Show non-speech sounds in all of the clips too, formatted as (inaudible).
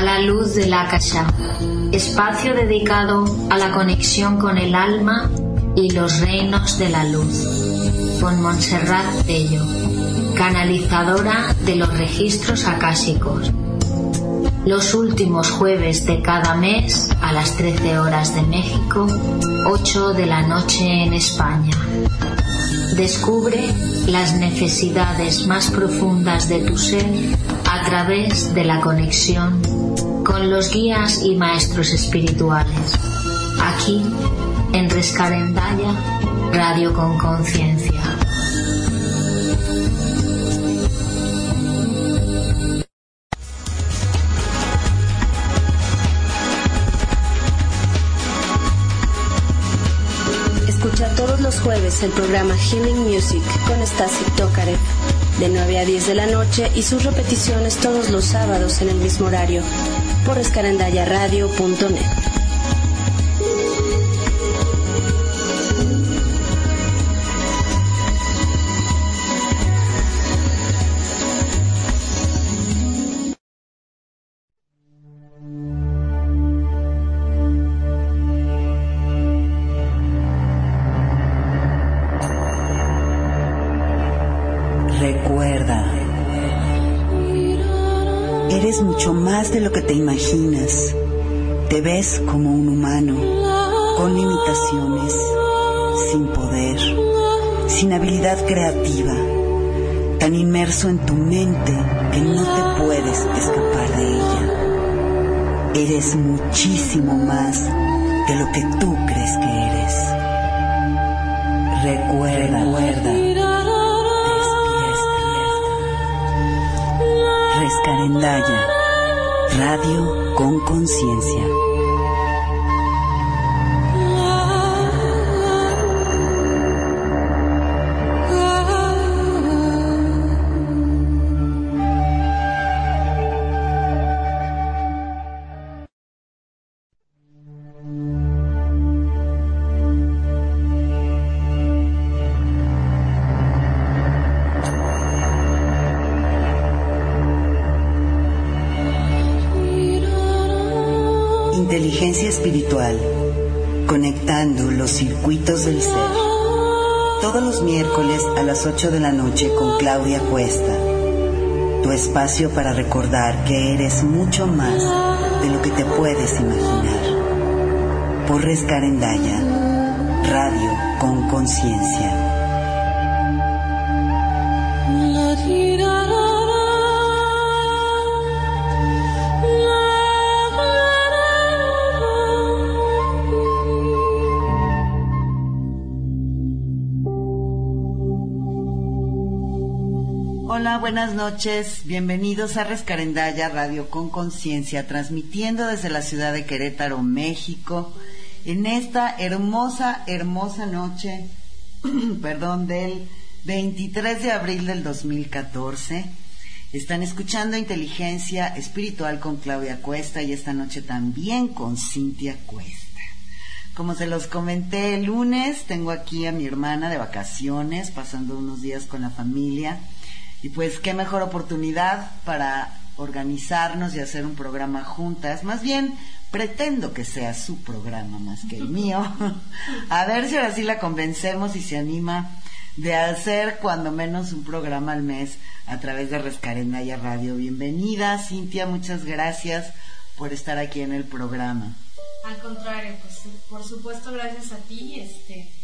a la luz del Akasha, espacio dedicado a la conexión con el alma y los reinos de la luz, con Montserrat Tello, canalizadora de los registros acásicos. Los últimos jueves de cada mes a las 13 horas de México, 8 de la noche en España. Descubre las necesidades más profundas de tu ser a través de la conexión con los guías y maestros espirituales. Aquí, en Rescarendaya, Radio con Conciencia. jueves el programa Healing Music con Stasi Tokarev de 9 a 10 de la noche y sus repeticiones todos los sábados en el mismo horario por escarandayaradio.net. imaginas. Te ves como un humano, con limitaciones, sin poder, sin habilidad creativa, tan inmerso en tu mente que no te puedes escapar de ella. Eres muchísimo más de lo que tú crees que eres. Recuerda, recuerda. Rescarendaya Radio con Conciencia. 8 de la noche con Claudia Cuesta. Tu espacio para recordar que eres mucho más de lo que te puedes imaginar. Por Rescarendaya, radio con conciencia. Buenas noches. Bienvenidos a Rescarendaya Radio con Conciencia, transmitiendo desde la ciudad de Querétaro, México, en esta hermosa, hermosa noche, (clears throat) perdón, del 23 de abril del 2014. Están escuchando Inteligencia Espiritual con Claudia Cuesta y esta noche también con Cintia Cuesta. Como se los comenté el lunes, tengo aquí a mi hermana de vacaciones, pasando unos días con la familia y pues qué mejor oportunidad para organizarnos y hacer un programa juntas. Más bien, pretendo que sea su programa más que el (laughs) mío. A ver si ahora sí la convencemos y se anima de hacer cuando menos un programa al mes a través de Rescarendaya Radio. Bienvenida, Cintia, muchas gracias por estar aquí en el programa. Al contrario, pues por supuesto gracias a ti, este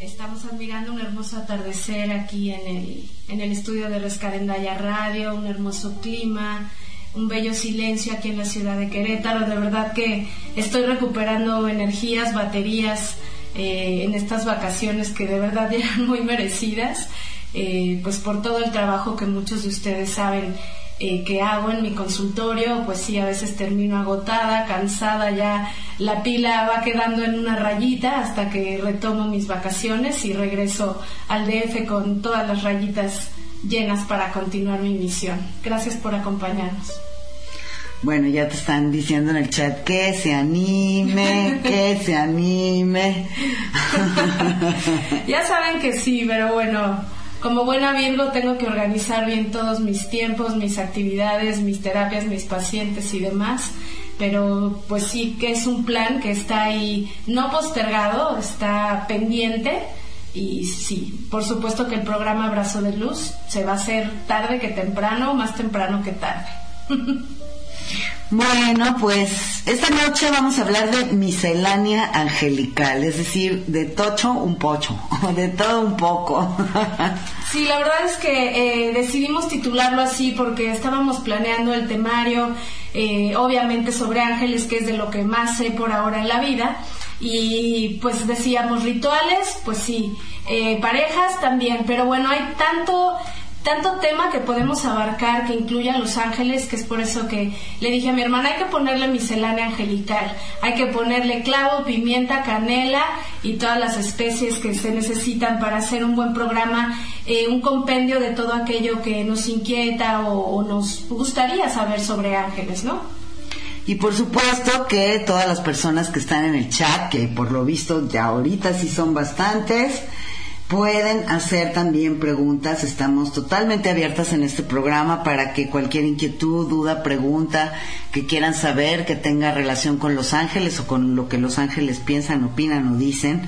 Estamos admirando un hermoso atardecer aquí en el, en el estudio de Rescarendaya Radio, un hermoso clima, un bello silencio aquí en la ciudad de Querétaro. De verdad que estoy recuperando energías, baterías eh, en estas vacaciones que de verdad (laughs) eran muy merecidas, eh, pues por todo el trabajo que muchos de ustedes saben eh, que hago en mi consultorio, pues sí, a veces termino agotada, cansada, ya la pila va quedando en una rayita hasta que retomo mis vacaciones y regreso al DF con todas las rayitas llenas para continuar mi misión. Gracias por acompañarnos. Bueno, ya te están diciendo en el chat que se anime, que se anime. (laughs) ya saben que sí, pero bueno, como buena Virgo tengo que organizar bien todos mis tiempos, mis actividades, mis terapias, mis pacientes y demás. Pero pues sí que es un plan que está ahí no postergado, está pendiente. Y sí, por supuesto que el programa Abrazo de Luz se va a hacer tarde que temprano, más temprano que tarde. (laughs) Bueno, pues esta noche vamos a hablar de miscelánea angelical, es decir, de tocho un pocho, (laughs) de todo un poco. (laughs) Sí, la verdad es que eh, decidimos titularlo así porque estábamos planeando el temario, eh, obviamente sobre ángeles, que es de lo que más sé por ahora en la vida, y pues decíamos rituales, pues sí, eh, parejas también, pero bueno, hay tanto tanto tema que podemos abarcar que incluye a los ángeles, que es por eso que le dije a mi hermana, hay que ponerle miscelánea angelical, hay que ponerle clavo, pimienta, canela y todas las especies que se necesitan para hacer un buen programa, eh, un compendio de todo aquello que nos inquieta o, o nos gustaría saber sobre ángeles, ¿no? Y por supuesto que todas las personas que están en el chat, que por lo visto ya ahorita sí son bastantes, Pueden hacer también preguntas, estamos totalmente abiertas en este programa para que cualquier inquietud, duda, pregunta que quieran saber que tenga relación con los ángeles o con lo que los ángeles piensan, opinan o dicen,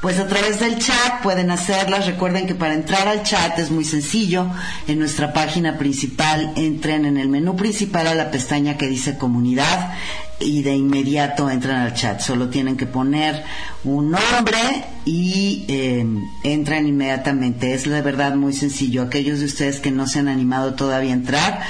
pues a través del chat pueden hacerlas. Recuerden que para entrar al chat es muy sencillo. En nuestra página principal entren en el menú principal a la pestaña que dice comunidad y de inmediato entran al chat. Solo tienen que poner un nombre y eh, entran inmediatamente. Es de verdad muy sencillo. Aquellos de ustedes que no se han animado todavía a entrar,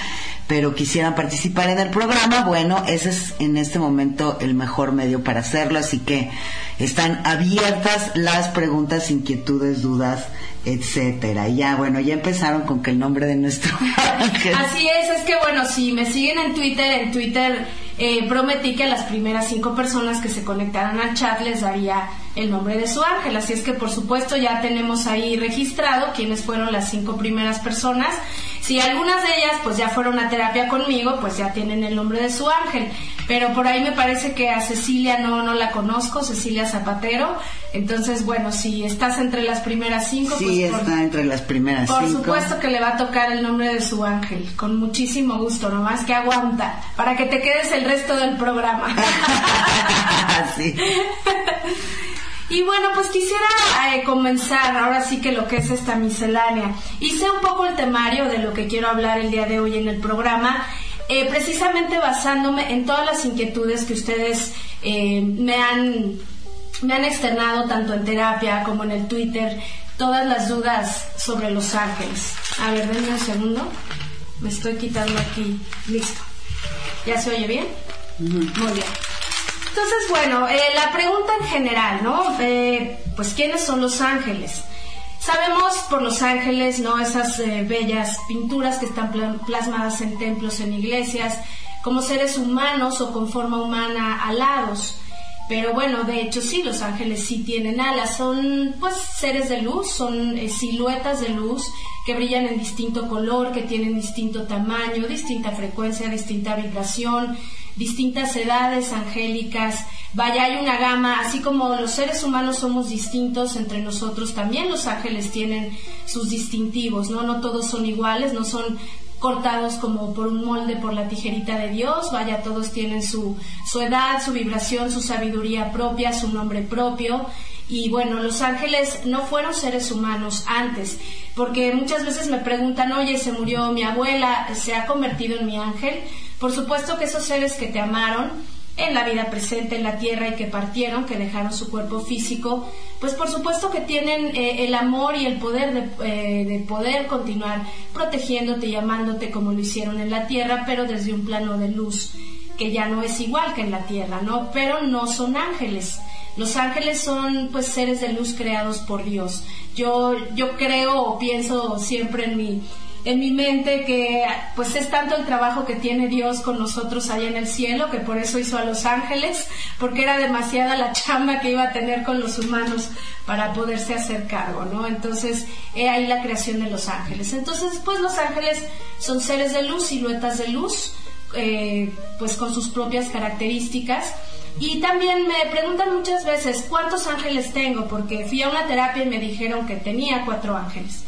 pero quisieran participar en el programa, bueno, ese es en este momento el mejor medio para hacerlo. Así que están abiertas las preguntas, inquietudes, dudas etcétera. Y ya, bueno, ya empezaron con que el nombre de nuestro. (laughs) Así es, es que bueno, si me siguen en Twitter, en Twitter eh, prometí que a las primeras cinco personas que se conectaran al chat les daría el nombre de su ángel. Así es que por supuesto ya tenemos ahí registrado quiénes fueron las cinco primeras personas. Si algunas de ellas pues ya fueron a terapia conmigo, pues ya tienen el nombre de su ángel. Pero por ahí me parece que a Cecilia no, no la conozco, Cecilia Zapatero. Entonces, bueno, si estás entre las primeras cinco, sí, pues está entre las primeras por cinco. supuesto que le va a tocar el nombre de su ángel, con muchísimo gusto, nomás que aguanta, para que te quedes el resto del programa. (laughs) sí. (laughs) Y bueno, pues quisiera eh, comenzar ahora sí que lo que es esta miscelánea. Hice un poco el temario de lo que quiero hablar el día de hoy en el programa, eh, precisamente basándome en todas las inquietudes que ustedes eh, me han me han externado tanto en terapia como en el Twitter todas las dudas sobre los ángeles. A ver, denme un segundo. Me estoy quitando aquí. Listo. ¿Ya se oye bien? Muy bien. Entonces, bueno, eh, la pregunta en general, ¿no? Eh, pues, ¿quiénes son los ángeles? Sabemos por los ángeles, ¿no? Esas eh, bellas pinturas que están pla- plasmadas en templos, en iglesias, como seres humanos o con forma humana alados. Pero bueno, de hecho sí, los ángeles sí tienen alas, son pues seres de luz, son eh, siluetas de luz que brillan en distinto color, que tienen distinto tamaño, distinta frecuencia, distinta vibración, distintas edades angélicas. Vaya, hay una gama, así como los seres humanos somos distintos entre nosotros, también los ángeles tienen sus distintivos, ¿no? No todos son iguales, no son cortados como por un molde por la tijerita de Dios, vaya, todos tienen su, su edad, su vibración, su sabiduría propia, su nombre propio. Y bueno, los ángeles no fueron seres humanos antes, porque muchas veces me preguntan, oye, se murió mi abuela, ¿se ha convertido en mi ángel? Por supuesto que esos seres que te amaron, en la vida presente en la tierra y que partieron, que dejaron su cuerpo físico, pues por supuesto que tienen eh, el amor y el poder de, eh, de, poder continuar protegiéndote y amándote como lo hicieron en la tierra, pero desde un plano de luz que ya no es igual que en la tierra, ¿no? Pero no son ángeles. Los ángeles son pues seres de luz creados por Dios. Yo yo creo o pienso siempre en mi en mi mente que pues es tanto el trabajo que tiene Dios con nosotros allá en el cielo que por eso hizo a los ángeles porque era demasiada la chamba que iba a tener con los humanos para poderse hacer cargo, ¿no? Entonces, he ahí la creación de los ángeles. Entonces, pues los ángeles son seres de luz, siluetas de luz, eh, pues con sus propias características. Y también me preguntan muchas veces cuántos ángeles tengo, porque fui a una terapia y me dijeron que tenía cuatro ángeles.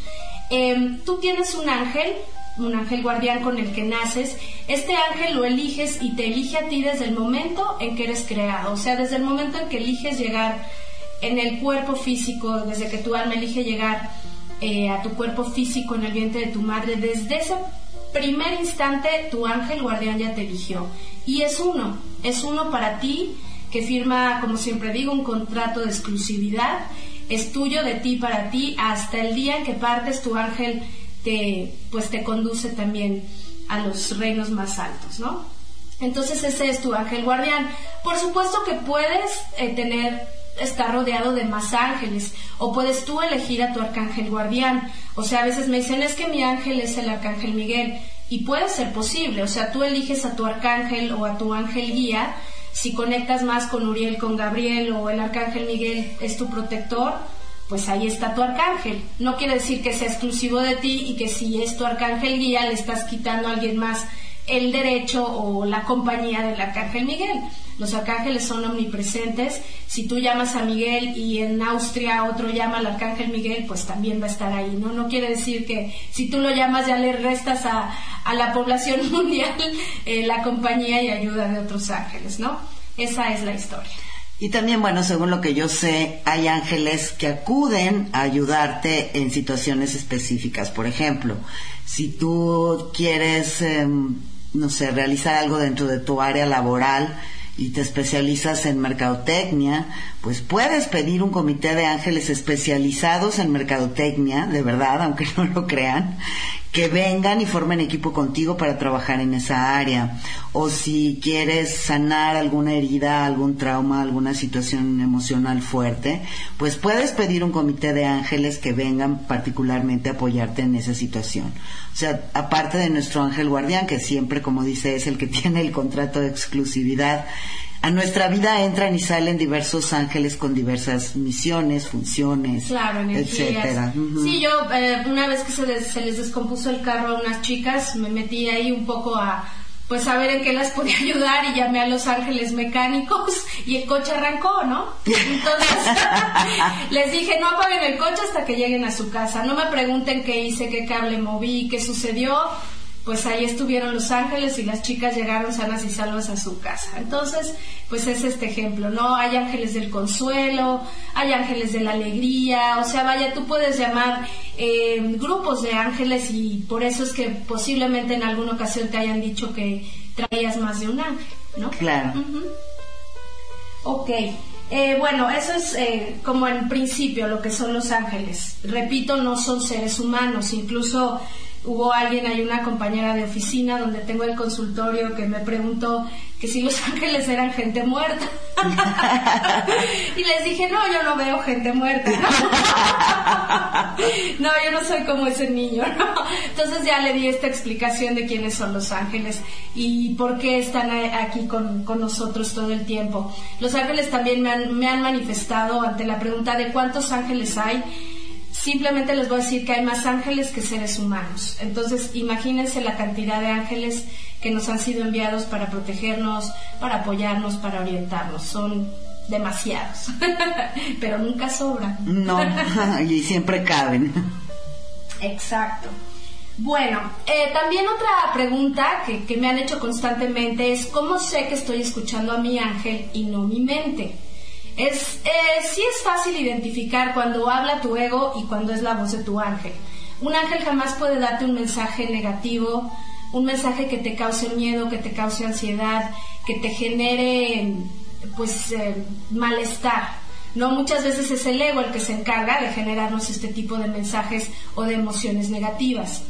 Em, tú tienes un ángel, un ángel guardián con el que naces. Este ángel lo eliges y te elige a ti desde el momento en que eres creado, o sea, desde el momento en que eliges llegar en el cuerpo físico, desde que tu alma elige llegar eh, a tu cuerpo físico en el vientre de tu madre, desde ese primer instante tu ángel guardián ya te eligió. Y es uno, es uno para ti que firma, como siempre digo, un contrato de exclusividad. Es tuyo de ti para ti hasta el día en que partes tu ángel te pues te conduce también a los reinos más altos, ¿no? Entonces ese es tu ángel guardián. Por supuesto que puedes eh, tener estar rodeado de más ángeles o puedes tú elegir a tu arcángel guardián. O sea, a veces me dicen, es que mi ángel es el arcángel Miguel y puede ser posible, o sea, tú eliges a tu arcángel o a tu ángel guía, si conectas más con Uriel, con Gabriel o el arcángel Miguel es tu protector, pues ahí está tu arcángel. No quiere decir que sea exclusivo de ti y que si es tu arcángel guía le estás quitando a alguien más el derecho o la compañía del arcángel Miguel. Los arcángeles son omnipresentes. Si tú llamas a Miguel y en Austria otro llama al arcángel Miguel, pues también va a estar ahí, ¿no? No quiere decir que si tú lo llamas ya le restas a, la población (laughs) mundial eh, la compañía y ayuda de otros ángeles, ¿no? Esa es la historia. Y también, bueno, según lo que yo sé, hay ángeles que acuden a ayudarte en situaciones específicas. Por ejemplo, si tú quieres, em, no sé, realizar algo dentro de tu área laboral, y te especializas en mercadotecnia, pues puedes pedir un comité de ángeles especializados en mercadotecnia, de verdad, aunque (laughs) no lo crean, que vengan y formen equipo contigo para trabajar en esa área. O si quieres sanar alguna herida, algún trauma, alguna situación emocional fuerte, pues puedes pedir un comité de ángeles que vengan particularmente a apoyarte en esa situación. O sea, aparte de nuestro ángel guardián, que siempre, como dice, es el que (laughs) tiene el contrato de exclusividad, a nuestra vida entran y salen diversos ángeles con diversas misiones, funciones, claro, etcétera. Sí, yo eh, una vez que se les, se les descompuso el carro a unas chicas, me metí ahí un poco a pues a ver en qué las (laughs) podía ayudar y llamé a los ángeles mecánicos y el coche arrancó, ¿no? Entonces (laughs) les dije, no apaguen el coche hasta que lleguen a su casa, no me pregunten qué hice, qué cable moví, qué sucedió, pues ahí estuvieron los ángeles y las chicas llegaron sanas y salvas a su casa. Entonces, pues es este ejemplo, ¿no? Hay ángeles del consuelo, hay ángeles de la alegría, o sea, vaya, tú puedes llamar eh, grupos de ángeles y por eso es que posiblemente en alguna ocasión te hayan dicho que traías más de un ángel, ¿no? Claro. Ok. Eh, bueno, eso es eh, como en principio lo que son los ángeles. Repito, no son seres humanos, incluso hubo alguien, hay una compañera de oficina donde tengo el consultorio que me preguntó que si los (laughs) ángeles eran gente muerta. (laughs) y les dije, no, yo no veo gente muerta. no, (laughs) yo no soy como ese niño. Entonces ya le di esta explicación de quiénes son los ángeles y por qué están aquí con, nosotros todo el tiempo. Los ángeles también me han manifestado ante la pregunta de cuántos ángeles hay Simplemente les voy a decir que hay más ángeles que seres humanos. Entonces, imagínense la cantidad de ángeles que nos han sido enviados para protegernos, para apoyarnos, para orientarnos. Son demasiados, (laughs) pero nunca sobran. No, (laughs) y siempre caben. Exacto. Bueno, eh, también otra pregunta que, que me han hecho constantemente es, ¿cómo sé que estoy escuchando a mi ángel y no mi mente? Es, eh, sí es fácil identificar cuando habla tu ego y cuando es la voz de tu ángel. Un ángel jamás puede darte un mensaje negativo, un mensaje que te cause miedo, que te cause ansiedad, que te genere pues eh, malestar. No muchas veces es el ego el que se encarga de generarnos este tipo de mensajes o de emociones negativas.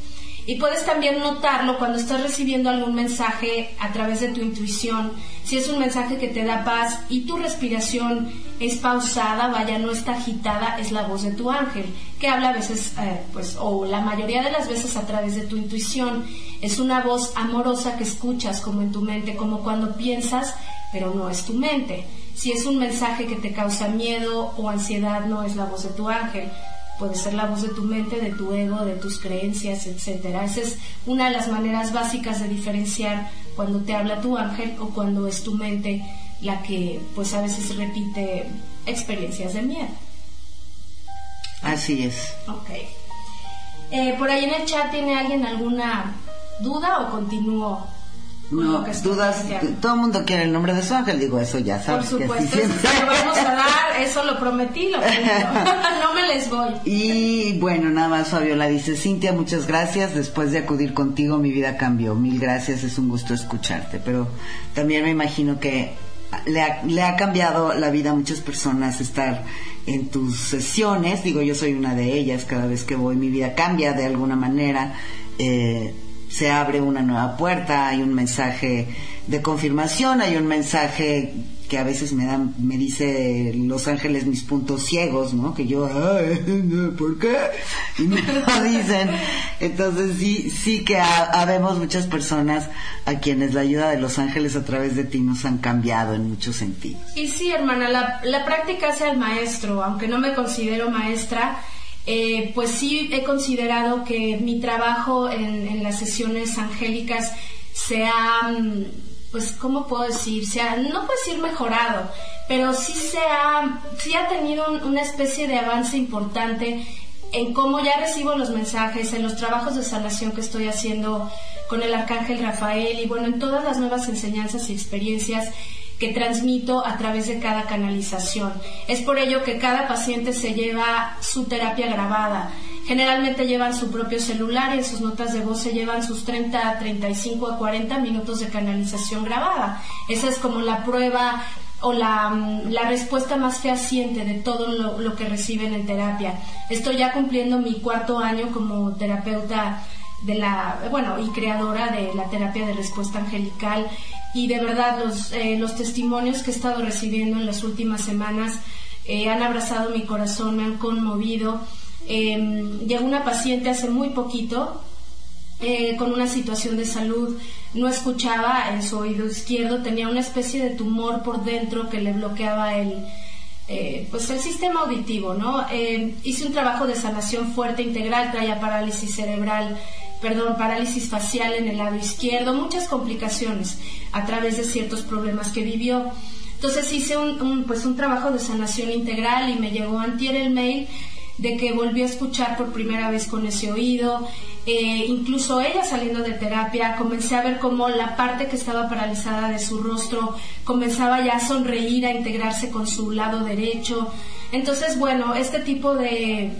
Y puedes también notarlo cuando estás recibiendo algún mensaje a través de tu intuición. Si es un mensaje que te da paz y tu respiración es pausada, vaya, no está agitada, es la voz de tu ángel, que habla a veces, eh, pues, o la mayoría de las veces a través de tu intuición. Es una voz amorosa que escuchas como en tu mente, como cuando piensas, pero no es tu mente. Si es un mensaje que te causa miedo o ansiedad, no es la voz de tu ángel puede ser la voz de tu mente, de tu ego, de tus creencias, etcétera. Esa es una de las maneras básicas de diferenciar cuando te habla tu ángel o cuando es tu mente la que pues a veces repite experiencias de miedo. Así es. Ok. Eh, por ahí en el chat tiene alguien alguna duda o continúo. No, dudas, todo el mundo quiere el nombre de su ángel, digo, eso ya sabes. Por supuesto, eso lo vamos a dar, (laughs) eso lo prometí, lo (laughs) no me les voy. Y bueno, nada más Fabiola dice, Cintia, muchas gracias, después de acudir contigo mi vida cambió, mil gracias, es un gusto escucharte, pero también me imagino que le ha, le ha cambiado la vida a muchas personas estar en tus sesiones, digo, yo soy una de ellas, cada vez que voy mi vida cambia de alguna manera. Eh, se abre una nueva puerta, hay un mensaje de confirmación, hay un mensaje que a veces me dan, me dice Los Ángeles mis puntos ciegos, ¿no? Que yo, ¿por qué? Y me lo (laughs) dicen. Entonces sí, sí que habemos muchas personas a quienes la ayuda de Los Ángeles a través de ti nos han cambiado en muchos sentidos. Y sí, hermana, la, la práctica hace al maestro, aunque no me considero maestra, eh, pues sí he considerado que mi trabajo en, las sesiones angélicas se ha, mm, pues, ¿cómo puedo decir? Se ha, no puedo decir mejorado, pero sí se ha, sí ha tenido una especie de avance importante en cómo ya recibo los mensajes, en los trabajos de sanación que estoy haciendo con el arcángel Rafael y bueno, en todas las nuevas enseñanzas y experiencias que transmito a través de cada canalización. Es por ello que cada paciente se lleva su terapia grabada. Generalmente llevan su propio celular y en sus notas de voz se llevan sus 30, 35 a 40 minutos de canalización grabada. Esa es como la prueba o la, mm, la, respuesta más fehaciente de todo lo, lo, que reciben en terapia. Estoy ya cumpliendo mi cuarto año como terapeuta de la, bueno, y creadora de la terapia de respuesta angelical y de verdad los, eh, los testimonios que he estado recibiendo en las últimas semanas eh, han abrazado mi corazón, me han conmovido. Em, llegó una paciente hace muy poquito eh, con una situación de salud, no escuchaba en su oído izquierdo, tenía una especie de tumor por dentro que le bloqueaba el, pues el sistema auditivo, ¿no? Em, hice un trabajo de sanación fuerte integral, traía parálisis cerebral perdón, parálisis facial en el lado izquierdo, muchas complicaciones a través de ciertos problemas que vivió. Entonces hice un, pues un trabajo de sanación integral y me llegó antier el mail de que volvió a escuchar por primera vez con ese oído. Eh, incluso ella saliendo de terapia, comencé a ver cómo la parte que estaba paralizada de su rostro comenzaba ya a sonreír, a integrarse con su lado derecho. Entonces, bueno, este tipo de,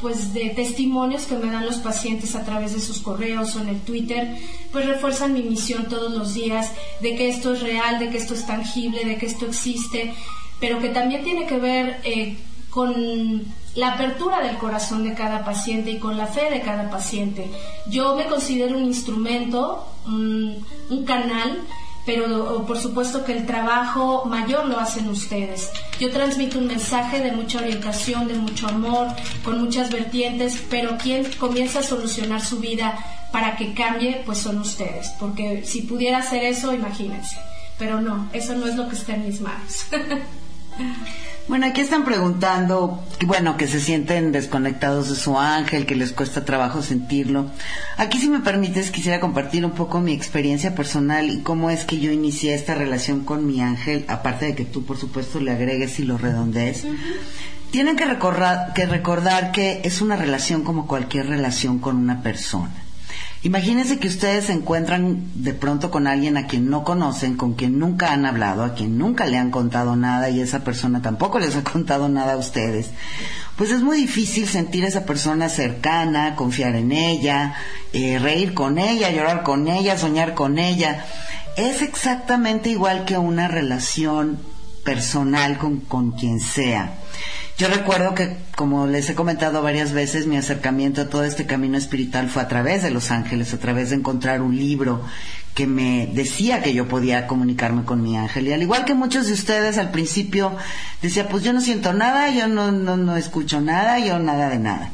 pues de testimonios que me dan los pacientes a través de sus correos o en el Twitter, pues refuerzan mi misión todos los días de que esto es real, de que esto es tangible, de que esto existe, pero que también tiene que ver eh, con la apertura del corazón de cada paciente y con la fe de cada paciente. Yo me considero un instrumento, un canal pero por supuesto que el trabajo mayor lo hacen ustedes. Yo transmito un mensaje de mucha orientación, de mucho amor, con muchas vertientes, pero quien comienza a solucionar su vida para que cambie, pues son ustedes, porque si pudiera hacer eso, imagínense, pero no, eso no es lo que está en mis manos. (laughs) Bueno, aquí están preguntando, bueno, que se sienten desconectados de su ángel, que les cuesta trabajo sentirlo. Aquí, si me permites, quisiera compartir un poco mi experiencia personal y cómo es que yo inicié esta relación con mi ángel, aparte de que tú, por supuesto, le agregues y lo redondees. Tienen que recordar, que recordar que es una relación como cualquier relación con una persona. Imagínense que ustedes se encuentran de pronto con alguien a quien no conocen, con quien nunca han hablado, a quien nunca le han contado nada y esa persona tampoco les ha contado nada a ustedes. Pues es muy difícil sentir a esa persona cercana, confiar en ella, eh, reír con ella, llorar con ella, soñar con ella. Es exactamente igual que una relación personal con, con quien sea. Yo recuerdo que, como les he comentado varias veces, mi acercamiento a todo este camino espiritual fue a través de Los Ángeles, a través de encontrar un libro que me decía que yo podía comunicarme con mi ángel. Y al igual que muchos de ustedes al principio decía, pues yo no siento nada, yo no, no, no escucho nada, yo nada de nada.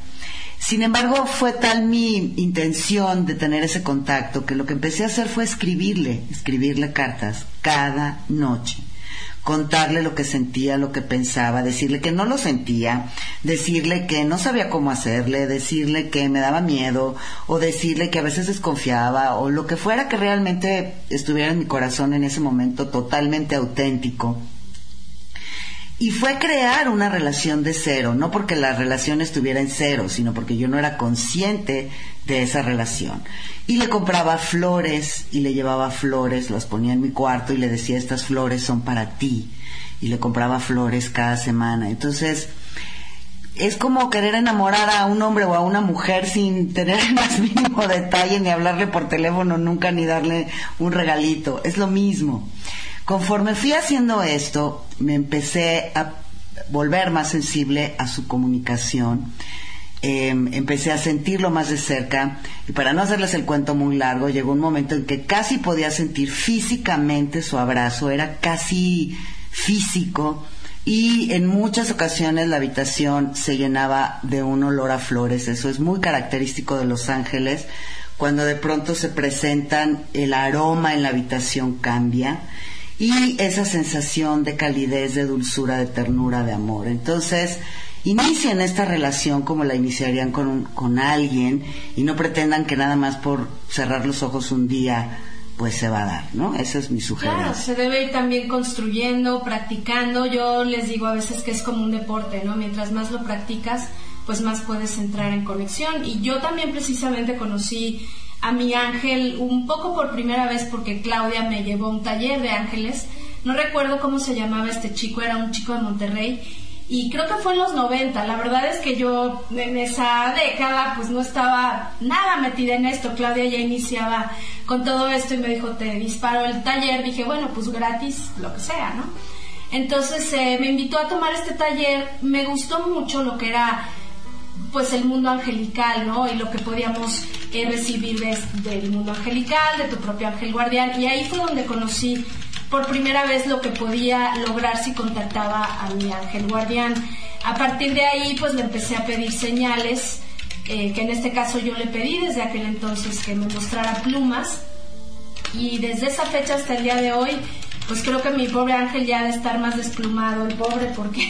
Sin embargo, fue tal mi intención de tener ese contacto que lo que empecé a hacer fue escribirle, escribirle cartas cada noche contarle lo que sentía, lo que pensaba, decirle que no lo sentía, decirle que no sabía cómo hacerle, decirle que me daba miedo o decirle que a veces desconfiaba o lo que fuera que realmente estuviera en mi corazón en ese momento totalmente auténtico. Y fue crear una relación de cero, no porque la relación estuviera en cero, sino porque yo no era consciente de esa relación. Y le compraba flores y le llevaba flores, las ponía en mi cuarto y le decía, estas flores son para ti. Y le compraba flores cada semana. Entonces, es como querer enamorar a un hombre o a una mujer sin tener el más mínimo detalle, ni hablarle por teléfono nunca, ni darle un regalito. Es lo mismo. Conforme fui haciendo esto, me empecé a volver más sensible a su comunicación. Em, empecé a sentirlo más de cerca. Y para no hacerles el cuento muy largo, llegó un momento en que casi podía sentir físicamente su abrazo, era casi físico y en muchas ocasiones la habitación se llenaba de un olor a flores, eso es muy característico de Los Ángeles, cuando de pronto se presentan, el aroma en la habitación cambia y esa sensación de calidez, de dulzura, de ternura, de amor. Entonces, inicien esta relación como la iniciarían con, con alguien y no pretendan que nada más por cerrar los ojos un día pues se va a dar, ¿no? Esa es mi sugerencia. Claro, se debe ir también construyendo, practicando. Yo les digo a veces que es como un deporte, ¿no? Mientras más lo practicas, pues más puedes entrar en conexión. Y yo también precisamente conocí a mi ángel un poco por primera vez porque Claudia me llevó a un taller de ángeles. No recuerdo cómo se llamaba este chico, era un chico de Monterrey y creo que fue en los 90. La verdad es que yo en esa década pues no estaba nada metida en esto. Claudia ya iniciaba con todo esto y me dijo, te disparo el taller. Dije, bueno, pues gratis, lo que sea, ¿no? Entonces eh, me invitó a tomar este taller. Me gustó mucho lo que era pues el mundo angelical, ¿no? Y lo que podíamos eh, recibir del mundo angelical, de tu propio ángel guardián. Y ahí fue donde conocí por primera vez lo que podía lograr si contactaba a mi ángel guardián. A partir de ahí, pues le empecé a pedir señales, eh, que en este caso yo le pedí desde aquel entonces que me mostrara plumas. Y desde esa fecha hasta el día de hoy, pues creo que mi pobre ángel ya de estar más desplumado, el pobre, porque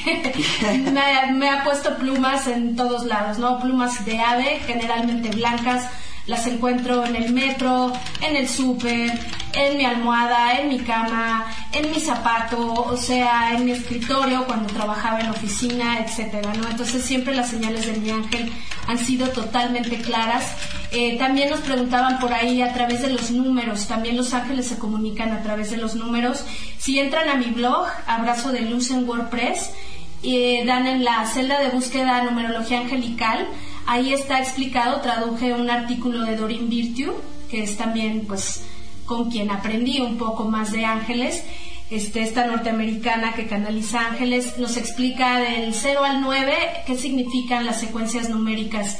(laughs) me, ha puesto plumas en todos lados, ¿no? Plumas de ave, generalmente blancas, las encuentro en el metro, en el súper, en mi almohada, en mi cama, en mi zapato, o sea, en mi escritorio cuando trabajaba en oficina, etcétera, ¿no? Entonces siempre las señales de mi ángel han sido totalmente claras. Eh, también nos preguntaban por ahí a través de los números, también los ángeles se comunican a través de los números. Si entran a mi blog, Abrazo de Luz en WordPress, y dan en la celda de búsqueda numerología angelical, ahí está explicado, traduje un artículo de Dorin Virtue, que es también pues con quien aprendí un poco más de ángeles. Este, esta norteamericana que canaliza ángeles nos explica del 0 al 9 qué significan las secuencias numéricas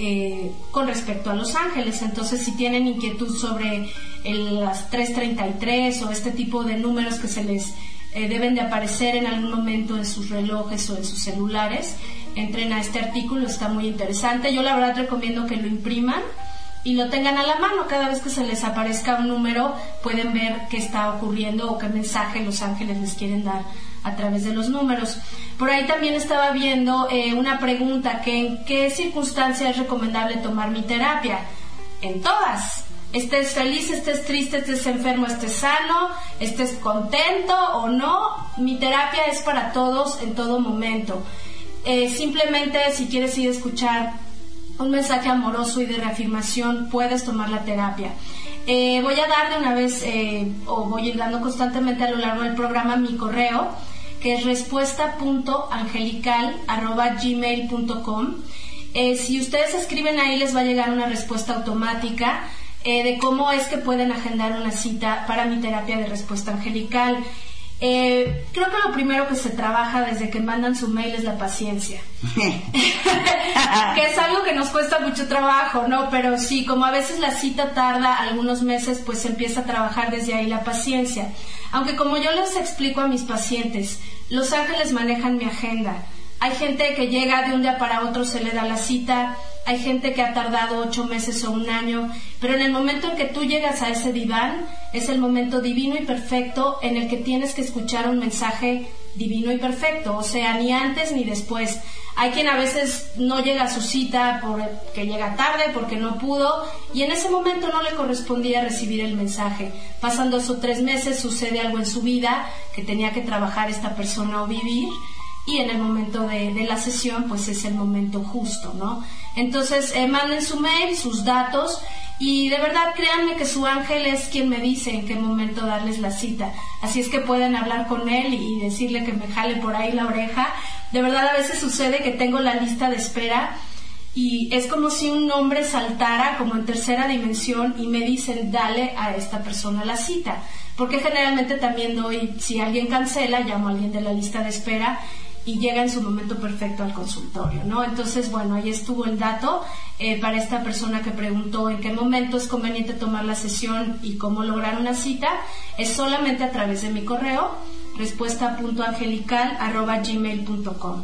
eh, con respecto a los ángeles. Entonces, si tienen inquietud sobre las 333 o este tipo de números que se les eh, deben de aparecer en algún momento en sus relojes o en sus celulares, entren a este artículo, está muy interesante. Yo la verdad recomiendo que lo impriman y lo tengan a la mano. Cada vez que se les aparezca un número, pueden ver qué está ocurriendo o qué mensaje los ángeles les quieren dar a través de los números. Por ahí también estaba viendo eh, una pregunta que en qué circunstancias es recomendable tomar mi terapia. En todas. Estés feliz, estés triste, estés enfermo, estés sano, estés contento o no, mi terapia es para todos en todo momento. Eh, simplemente si quieres ir a escuchar un mensaje amoroso y de reafirmación, puedes tomar la terapia. Eh, voy a dar de una vez, eh, o voy a ir dando constantemente a lo largo del programa mi correo, que es respuesta.angelical.gmail.com. Eh, si ustedes escriben ahí, les va a llegar una respuesta automática de cómo es que pueden agendar una cita para mi terapia de respuesta angelical. Eh, creo que lo primero que se trabaja desde que mandan su mail es la paciencia. (laughs) que es algo que nos cuesta mucho trabajo, ¿no? Pero sí, como a veces la cita tarda algunos meses, pues se empieza a trabajar desde ahí la paciencia. Aunque como yo les explico a mis pacientes, los ángeles manejan mi agenda. Hay gente que llega de un día para otro, se le da la cita, hay gente que ha tardado ocho meses o un año, pero en el momento en que tú llegas a ese diván, es el momento divino y perfecto en el que tienes que escuchar un mensaje divino y perfecto, o sea, ni antes ni después. Hay quien a veces no llega a su cita porque llega tarde, porque no pudo, y en ese momento no le correspondía recibir el mensaje. Pasan dos o tres meses, sucede algo en su vida que tenía que trabajar esta persona o vivir, y en el momento de, la sesión pues es el momento justo, ¿no? Entonces eh, manden su mail, sus datos y de verdad créanme que su ángel es quien me dice en qué momento darles la cita. Así es que pueden hablar con él y decirle que me jale por ahí la oreja. De verdad a veces sucede que tengo la lista de espera y es como si un nombre saltara como en tercera dimensión y me dicen dale a esta persona la cita. Porque generalmente también doy, si alguien cancela, llamo a alguien de la lista de espera y llega en su momento perfecto al consultorio, ¿no? Entonces, bueno, ahí estuvo el dato eh, para esta persona que preguntó en qué momento es conveniente tomar la sesión y cómo lograr una cita, es solamente a través de mi correo, respuesta.angelical.gmail.com.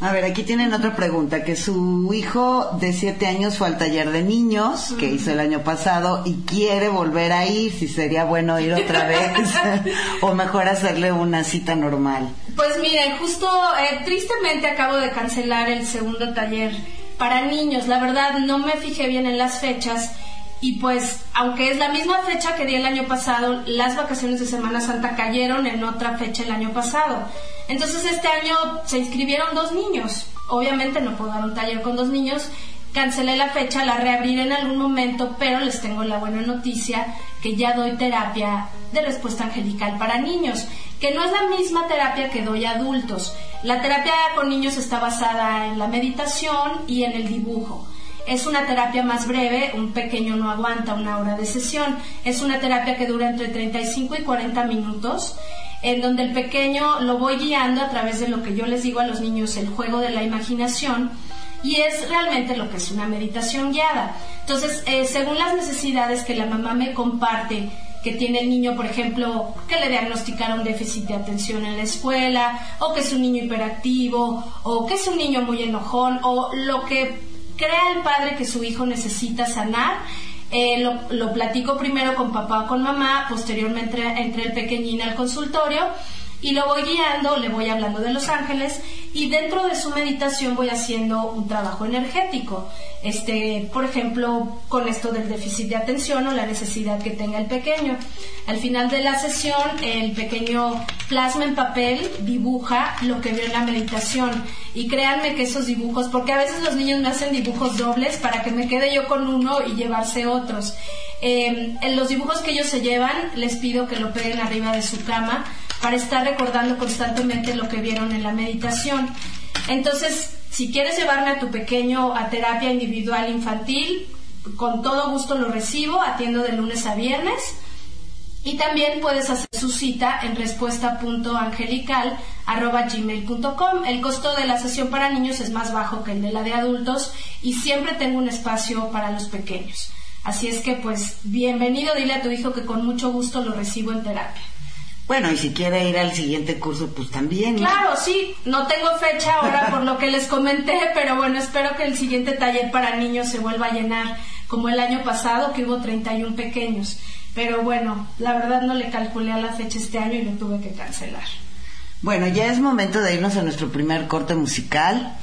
A ver, aquí tienen otra pregunta, que su hijo de siete años fue al taller de niños que hizo el año pasado y quiere volver a ir, si sería bueno ir otra vez (laughs) o mejor hacerle una cita normal. Pues miren, justo eh, tristemente acabo de cancelar el segundo taller para niños, la verdad no me fijé bien en las fechas y pues aunque es la misma fecha que di el año pasado, las vacaciones de Semana Santa cayeron en otra fecha el año pasado. Entonces este año se inscribieron dos niños. Obviamente no puedo dar un taller con dos niños. Cancelé la fecha, la reabriré en algún momento, pero les tengo la buena noticia que ya doy terapia de respuesta angelical para niños, que no es la misma terapia que doy a adultos. La terapia con niños está basada en la meditación y en el dibujo. Es una terapia más breve, un pequeño no aguanta una hora de sesión. Es una terapia que dura entre 35 y 40 minutos en donde el pequeño lo voy guiando a través de lo que yo les digo a los niños, el juego de la imaginación, y es realmente lo que es una meditación guiada. Entonces, eh, según las necesidades que la mamá me comparte, que tiene el niño, por ejemplo, que le diagnosticaron déficit de atención en la escuela, o que es un niño hiperactivo, o que es un niño muy enojón, o lo que crea el padre que su hijo necesita sanar, eh, lo, platico primero con papá o con mamá, posteriormente entre el pequeñín al consultorio y lo voy guiando, le voy hablando de los ángeles y dentro de su meditación voy haciendo un trabajo energético. Este, por ejemplo, con esto del déficit de atención o la necesidad que tenga el pequeño. Al final de la sesión, el pequeño plasma en papel, dibuja lo que vio en la meditación. Y créanme que esos dibujos, porque a veces los niños me hacen dibujos dobles para que me quede yo con uno y llevarse otros. Eh, en los dibujos que ellos se llevan, les pido que lo peguen arriba de su cama para estar recordando constantemente lo que vieron en la meditación. Entonces, si quieres llevarme a tu pequeño a terapia individual infantil, con todo gusto lo recibo, atiendo de lunes a viernes. Y también puedes hacer su cita en respuesta.angelical.gmail.com. El costo de la sesión para niños es más bajo que el de la de adultos y siempre tengo un espacio para los pequeños. Así es que pues bienvenido, dile a tu hijo que con mucho gusto lo recibo en terapia. Bueno, y si quiere ir al siguiente curso, pues también. Claro, sí. No tengo fecha ahora por lo que les comenté, pero bueno, espero que el siguiente taller para niños se vuelva a llenar como el año pasado, que hubo 31 pequeños. Pero bueno, la verdad no le calculé a la fecha este año y lo tuve que cancelar. Bueno, ya es momento de irnos a nuestro primer corte musical.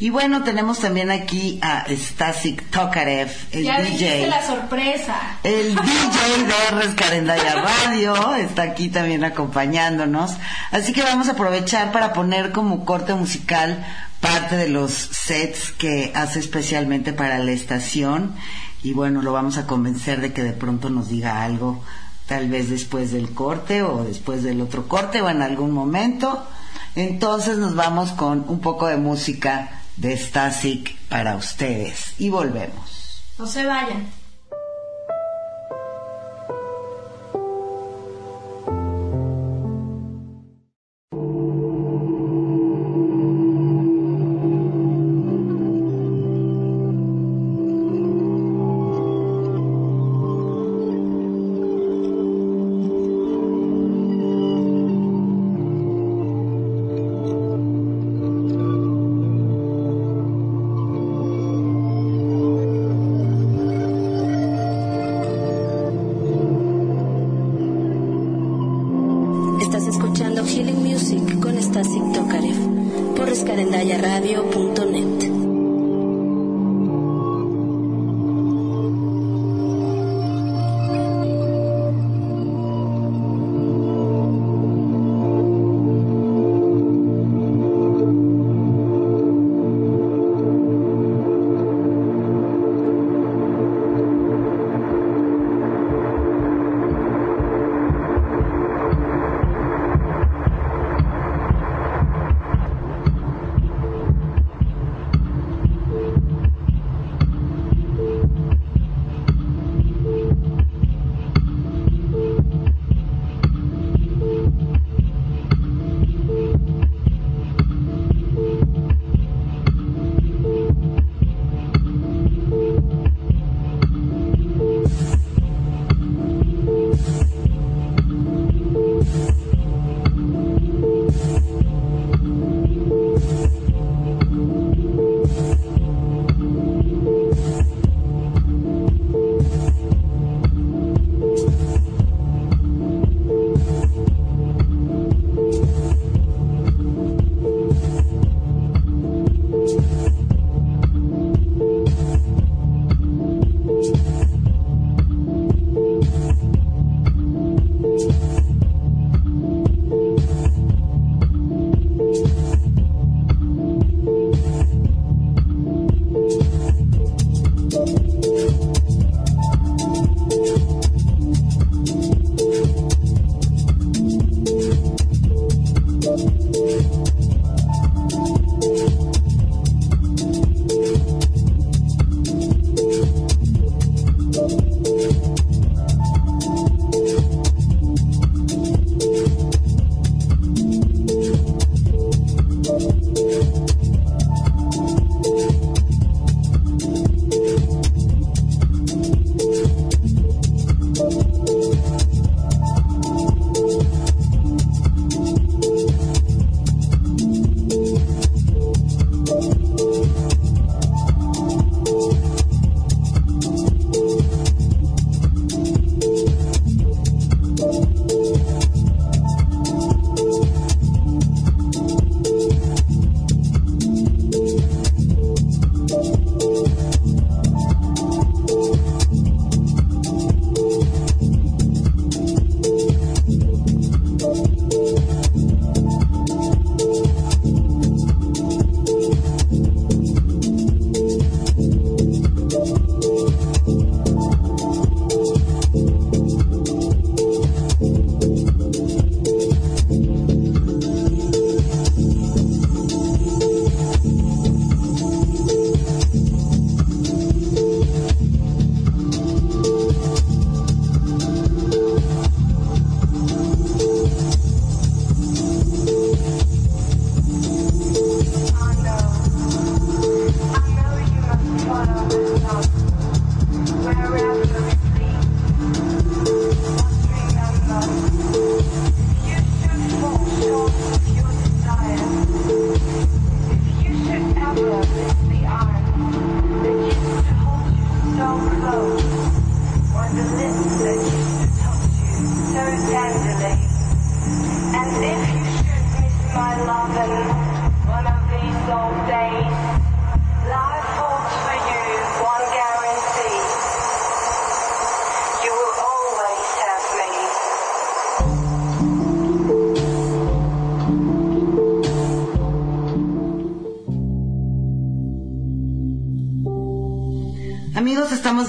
Y bueno, tenemos también aquí a Stasik Tokarev, el ya DJ. la sorpresa. El DJ de Rescarendaya Radio está aquí también acompañándonos. Así que vamos a aprovechar para poner como corte musical parte de los sets que hace especialmente para la estación. Y bueno, lo vamos a convencer de que de pronto nos diga algo, tal vez después del corte o después del otro corte o en algún momento. Entonces nos vamos con un poco de música de Stasic para ustedes. Y volvemos. No se vayan.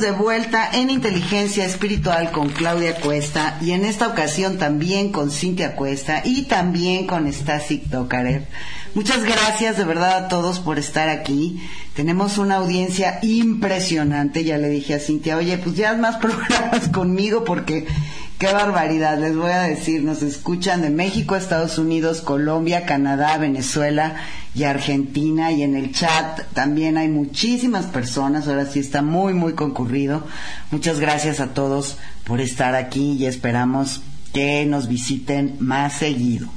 De vuelta en Inteligencia Espiritual con Claudia Cuesta y en esta ocasión también con Cintia Cuesta y también con Stasik Tokarev. Muchas gracias de verdad a todos por estar aquí. Tenemos una audiencia impresionante, ya le dije a Cintia, oye, pues ya más (laughs) programas conmigo porque Qué barbaridad, les voy a decir, nos escuchan de México, Estados Unidos, Colombia, Canadá, Venezuela y Argentina y en el chat también hay muchísimas personas, ahora sí está muy, muy concurrido. Muchas gracias a todos por estar aquí y esperamos que nos visiten más seguido.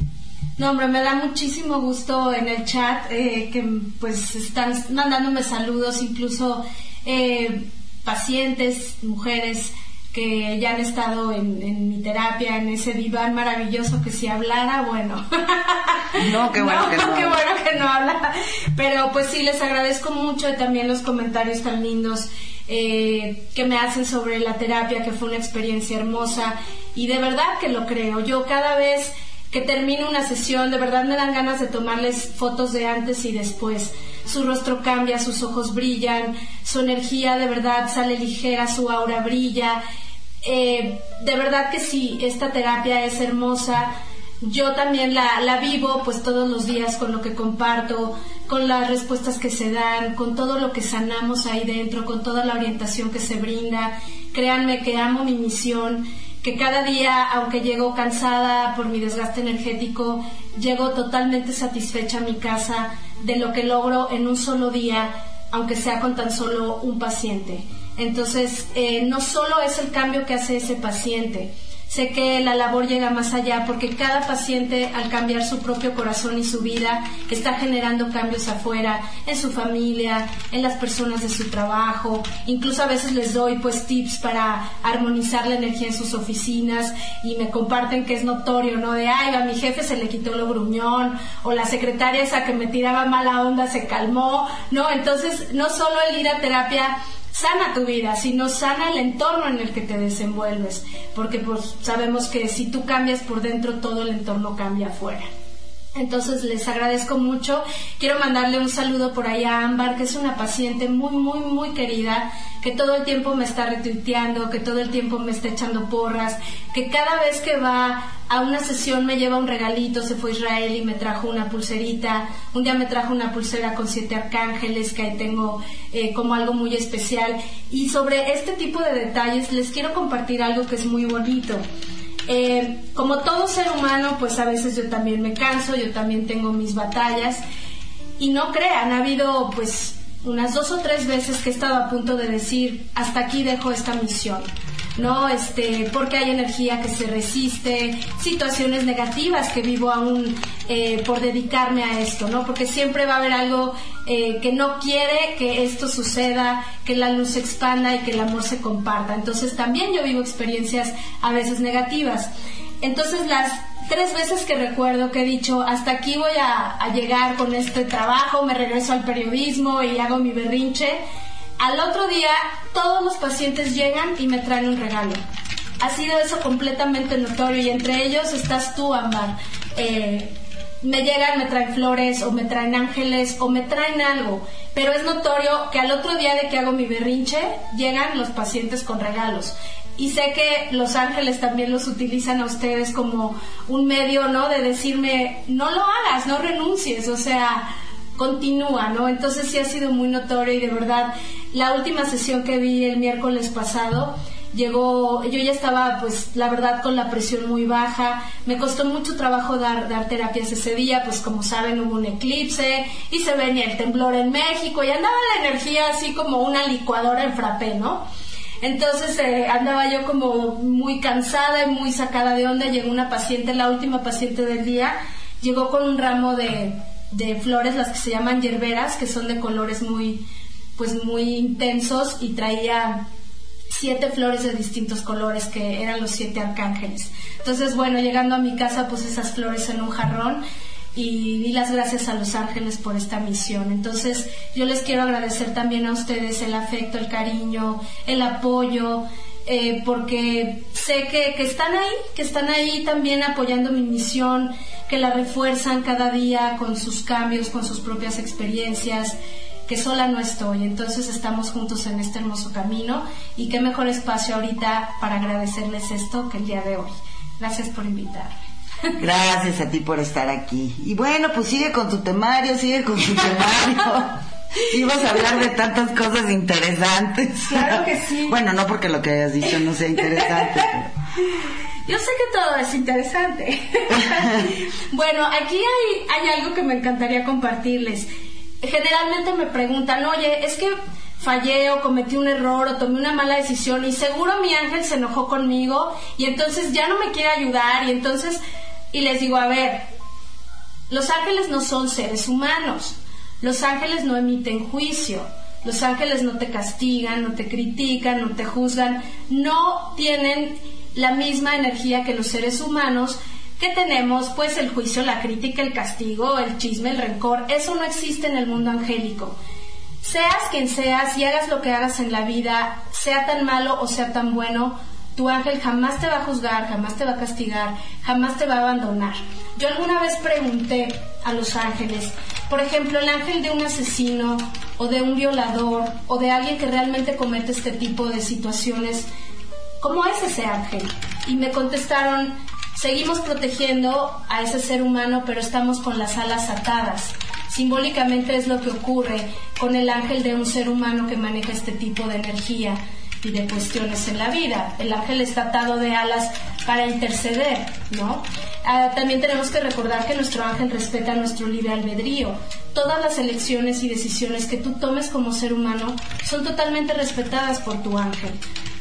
No, hombre, me da muchísimo gusto en el chat eh, que pues están mandándome saludos, incluso eh, pacientes, mujeres que ya han estado en, mi terapia, en ese diván maravilloso que si hablara, bueno. (laughs) No, qué bueno que no. Qué bueno que no habla. Pero pues sí, les agradezco mucho también los comentarios tan lindos eh, que me hacen sobre la terapia, que fue una experiencia hermosa y de verdad que lo creo. Yo cada vez que termino una sesión, de verdad me dan ganas de tomarles fotos de antes y después. Su rostro cambia, sus ojos brillan, su energía de verdad sale ligera, su aura brilla eh, de verdad que sí, esta terapia es hermosa. Yo también la, la vivo pues todos los días con lo que comparto, con las respuestas que se dan, con todo lo que sanamos ahí dentro, con toda la orientación que se brinda. Créanme que amo mi misión, que cada día, aunque llego cansada por mi desgaste energético, llego totalmente satisfecha a mi casa de lo que logro en un solo día, aunque sea con tan solo un paciente. Entonces, eh, no solo es el cambio que hace ese paciente, sé que la labor llega más allá porque cada paciente al cambiar su propio corazón y su vida está generando cambios afuera, en su familia, en las personas de su trabajo, incluso a veces les doy pues tips para armonizar la energía en sus oficinas y me comparten que es notorio, ¿no? De, ay, a mi jefe se le quitó lo gruñón o la secretaria esa que me tiraba mala onda se calmó, ¿no? Entonces, no solo el ir a terapia sana tu vida, sino sana el entorno en el que te desenvuelves, porque pues sabemos que si tú cambias por dentro, todo el entorno cambia afuera. Entonces les agradezco mucho. Quiero mandarle un saludo por ahí a Ámbar, que es una paciente muy, muy, muy querida, que todo el tiempo me está retuiteando, que todo el tiempo me está echando porras, que cada vez que va a una sesión me lleva un regalito, se fue a Israel y me trajo una pulserita, un día me trajo una pulsera con siete arcángeles que ahí tengo eh, como algo muy especial. Y sobre este tipo de detalles les quiero compartir algo que es muy bonito. Eh, como todo ser humano, pues a veces yo también me canso, yo también tengo mis batallas. Y no crean, ha habido pues unas dos o tres veces que he estado a punto de decir, hasta aquí dejo esta misión. ¿No? Este, porque hay energía que se resiste, situaciones negativas que vivo aún eh, por dedicarme a esto, ¿no? Porque siempre va a haber algo eh, que no quiere que esto suceda, que la luz se expanda y que el amor se comparta. Entonces también yo vivo experiencias a veces negativas. Entonces las tres veces que recuerdo que he dicho, hasta aquí voy a, a llegar con este trabajo, me regreso al periodismo y hago mi berrinche, al otro día, todos los pacientes llegan y me traen un regalo. Ha sido eso completamente notorio y entre ellos estás tú, Amar. Eh, me llegan, me traen flores o me traen ángeles o me traen algo, pero es notorio que al otro día de que hago mi berrinche, llegan los pacientes con regalos. Y sé que los ángeles también los utilizan a ustedes como un medio, ¿no? De decirme, no lo hagas, no renuncies, o sea, continúa, ¿no? Entonces sí ha sido muy notorio y de verdad la última sesión que vi el miércoles pasado llegó, yo ya estaba pues la verdad con la presión muy baja, me costó mucho trabajo dar, dar terapias ese día, pues como saben hubo un eclipse y se venía el temblor en México y andaba la energía así como una licuadora en frappé, ¿no? Entonces eh, andaba yo como muy cansada y muy sacada de onda, llegó una paciente, la última paciente del día, llegó con un ramo de, de flores, las que se llaman yerberas, que son de colores muy, pues muy intensos y traía siete flores de distintos colores que eran los siete arcángeles. Entonces, bueno, llegando a mi casa puse esas flores en un jarrón y di las gracias a los ángeles por esta misión. Entonces, yo les quiero agradecer también a ustedes el afecto, el cariño, el apoyo, eh, porque sé que, que, están ahí, que están ahí también apoyando mi misión, que la refuerzan cada día con sus cambios, con sus propias experiencias, que sola no estoy. Entonces estamos juntos en este hermoso camino y qué mejor espacio ahorita para agradecerles esto que el día de hoy. Gracias por invitarme. Gracias a ti por estar aquí. Y bueno, pues sigue con tu temario, sigue con tu temario. (laughs) Ibas a hablar de tantas cosas interesantes. Claro que sí. Bueno, no porque lo que hayas dicho no sea interesante. Yo sé que todo es interesante. (laughs) bueno, aquí hay, hay algo que me encantaría compartirles. Generalmente me preguntan, oye, es que fallé o cometí un error o tomé una mala decisión y seguro mi ángel se enojó conmigo y entonces ya no me quiere ayudar y entonces, y les digo, a ver, los ángeles no son seres humanos, los ángeles no emiten juicio, los ángeles no te castigan, no te critican, no te juzgan, no tienen la misma energía que los seres humanos. Que tenemos, pues el juicio, la crítica, el castigo, el chisme, el rencor, eso no existe en el mundo angélico. Seas quien seas y hagas lo que hagas en la vida, sea tan malo o sea tan bueno, tu ángel jamás te va a juzgar, jamás te va a castigar, jamás te va a abandonar. Yo alguna vez pregunté a los ángeles, por ejemplo, el ángel de un asesino o de un violador o de alguien que realmente comete este tipo de situaciones, ¿cómo es ese ángel? Y me contestaron, seguimos protegiendo a ese ser humano, pero estamos con las alas atadas. Simbólicamente es lo que ocurre con el ángel de un ser humano que maneja este tipo de energía y de cuestiones en la vida. El ángel está atado de alas para interceder, ¿no? Ah, también tenemos que recordar que nuestro ángel respeta nuestro libre albedrío. Todas las elecciones y decisiones que tú tomes como ser humano son totalmente respetadas por tu ángel.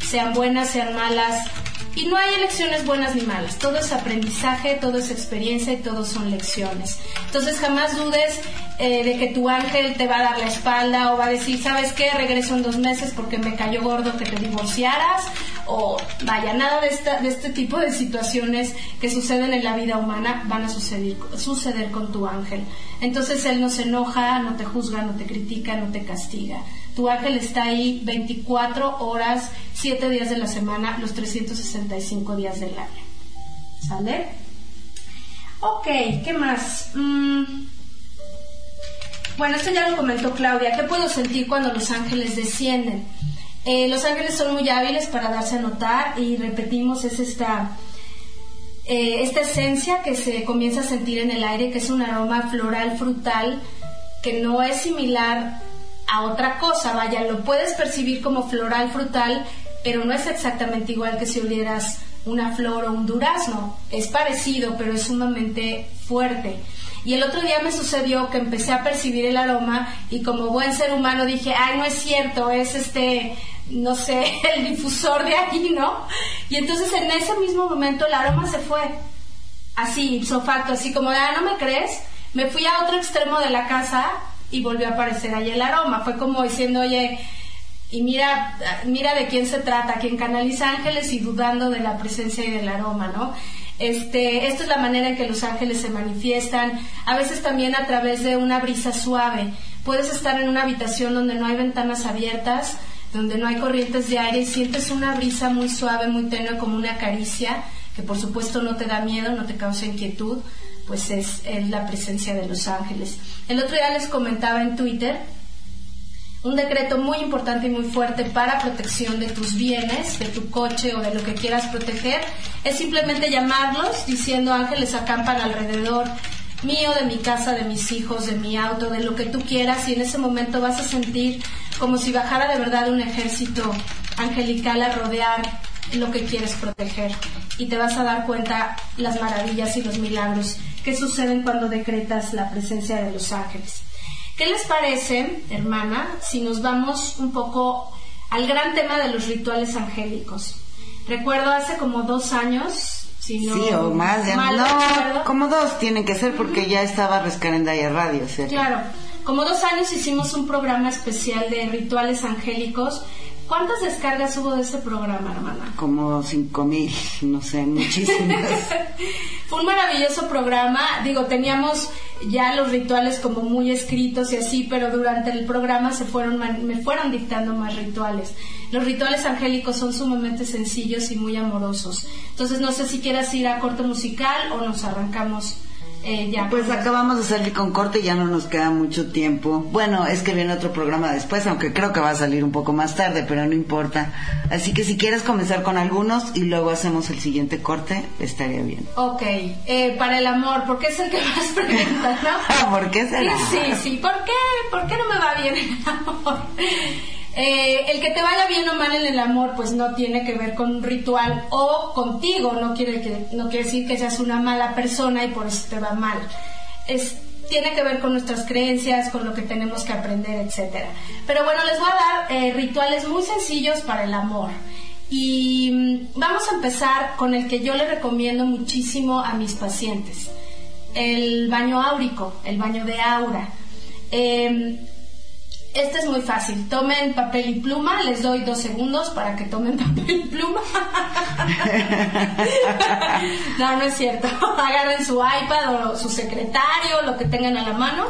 Sean buenas, sean malas, y no hay elecciones buenas ni malas, todo es aprendizaje, todo es experiencia y todo son lecciones. Entonces jamás dudes eh, de que tu ángel te va a dar la espalda o va a decir, ¿sabes qué? Regreso en dos meses porque me cayó gordo que te divorciaras o vaya, nada de, este tipo de situaciones que suceden en la vida humana van a suceder con tu ángel. Entonces él no se enoja, no te juzga, no te critica, no te castiga. Tu ángel está ahí 24 horas, 7 días de la semana, los 365 días del año. ¿Sale? Ok, ¿qué más? Mm. Bueno, esto ya lo comentó Claudia. ¿Qué puedo sentir cuando los ángeles descienden? Eh, los ángeles son muy hábiles para darse a notar y repetimos, es esta, eh, esta esencia que se comienza a sentir en el aire, que es un aroma floral, frutal, que no es similar a otra cosa, vaya, lo puedes percibir como floral, frutal, pero no es exactamente igual que si olieras una flor o un durazno. Es parecido, pero es sumamente fuerte. Y el otro día me sucedió que empecé a percibir el aroma y como buen ser humano dije, ay, no es cierto, es este, no sé, (laughs) el difusor de aquí, ¿no? Y entonces en ese mismo momento el aroma se fue, así, sofacto, así como, ah, ¿no me crees? Me fui a otro extremo de la casa y volvió a aparecer ahí el aroma. Fue como diciendo, oye, y mira, mira de quién se trata, quien canaliza ángeles y dudando de la presencia y del aroma, ¿no? Este, esta es la manera en que los ángeles se manifiestan, a veces también a través de una brisa suave. Puedes estar en una habitación donde no hay ventanas abiertas, donde no hay corrientes de aire y sientes una brisa muy suave, muy tenue, como una caricia, que por supuesto no te da miedo, no te causa inquietud, pues es, la presencia de los ángeles. El otro día les comentaba en Twitter un decreto muy importante y muy fuerte para protección de tus bienes, de tu coche o de lo que quieras proteger, es simplemente llamarlos diciendo ángeles acampan alrededor mío, de mi casa, de mis hijos, de mi auto, de lo que tú quieras y en ese momento vas a sentir como si bajara de verdad un ejército angelical a rodear lo que quieres proteger y te vas a dar cuenta las maravillas y los milagros que suceden cuando decretas la presencia de los ángeles. ¿Qué les parece, hermana, si nos vamos un poco al gran tema de los rituales angélicos? Recuerdo hace como dos años, si no, sí, o más, ya no, como dos tienen que ser porque ya estaba Rescarendaya Radio, ¿cierto? Claro, como dos años hicimos un programa especial de rituales angélicos ¿Cuántas descargas hubo de ese programa, hermana? Como cinco mil, no sé, muchísimas. (laughs) Fue un maravilloso programa. Digo, teníamos ya los rituales como muy escritos y así, pero durante el programa se fueron, me fueron dictando más rituales. Los rituales angélicos son sumamente sencillos y muy amorosos. Entonces, no sé si quieras ir a corto musical o nos arrancamos eh, ya. Pues acabamos de salir con corte y ya no nos queda mucho tiempo. Bueno, es que viene otro programa después, aunque creo que va a salir un poco más tarde, pero no importa. Así que si quieres comenzar con algunos y luego hacemos el siguiente corte, estaría bien. Ok, eh, para el amor, porque es el que más (laughs) preguntas, ¿no? (laughs) ¿Por qué será? Sí, sí, ¿por qué? ¿Por qué no me va bien el amor? Eh, el que te vaya bien o mal en el amor, pues no tiene que ver con un ritual o contigo, no quiere, que, no quiere decir que seas una mala persona y por eso te va mal. Es, tiene que ver con nuestras creencias, con lo que tenemos que aprender, etcétera. Pero bueno, les voy a dar eh, rituales muy sencillos para el amor. Y mm, vamos a empezar con el que yo le recomiendo muchísimo a mis pacientes, el baño áurico, el baño de aura. Eh, este es muy fácil. Tomen papel y pluma. Les doy dos segundos para que tomen (laughs) papel y pluma. (laughs) no, no es cierto. (laughs) Agarren su iPad o su secretario, lo que tengan a la mano.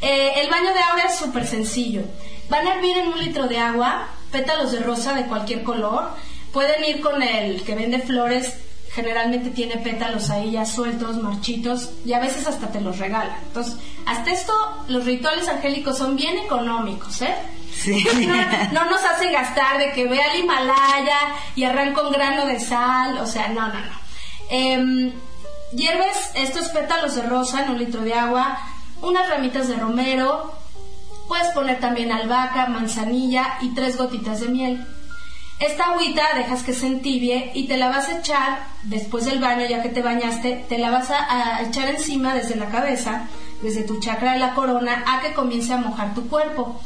Eh, el baño de agua es súper sencillo. Van a hervir en un litro de agua pétalos de rosa de cualquier color. Pueden ir con el que vende flores generalmente tiene pétalos ahí ya sueltos, marchitos, y a veces hasta te los regalan. Entonces, hasta esto, los rituales angélicos son bien económicos, ¿eh? Sí. (laughs) No, nos hacen gastar de que ve al Himalaya y arranca un grano de sal, o sea, no, no, no. Eh, hierves estos pétalos de rosa en un litro de agua, unas ramitas de romero, puedes poner también albahaca, manzanilla y tres gotitas de miel. Esta agüita dejas que se entibie y te la vas a echar después del baño, ya que te bañaste, te la vas a, echar encima desde la cabeza, desde tu chakra de la corona, a que comience a mojar tu cuerpo.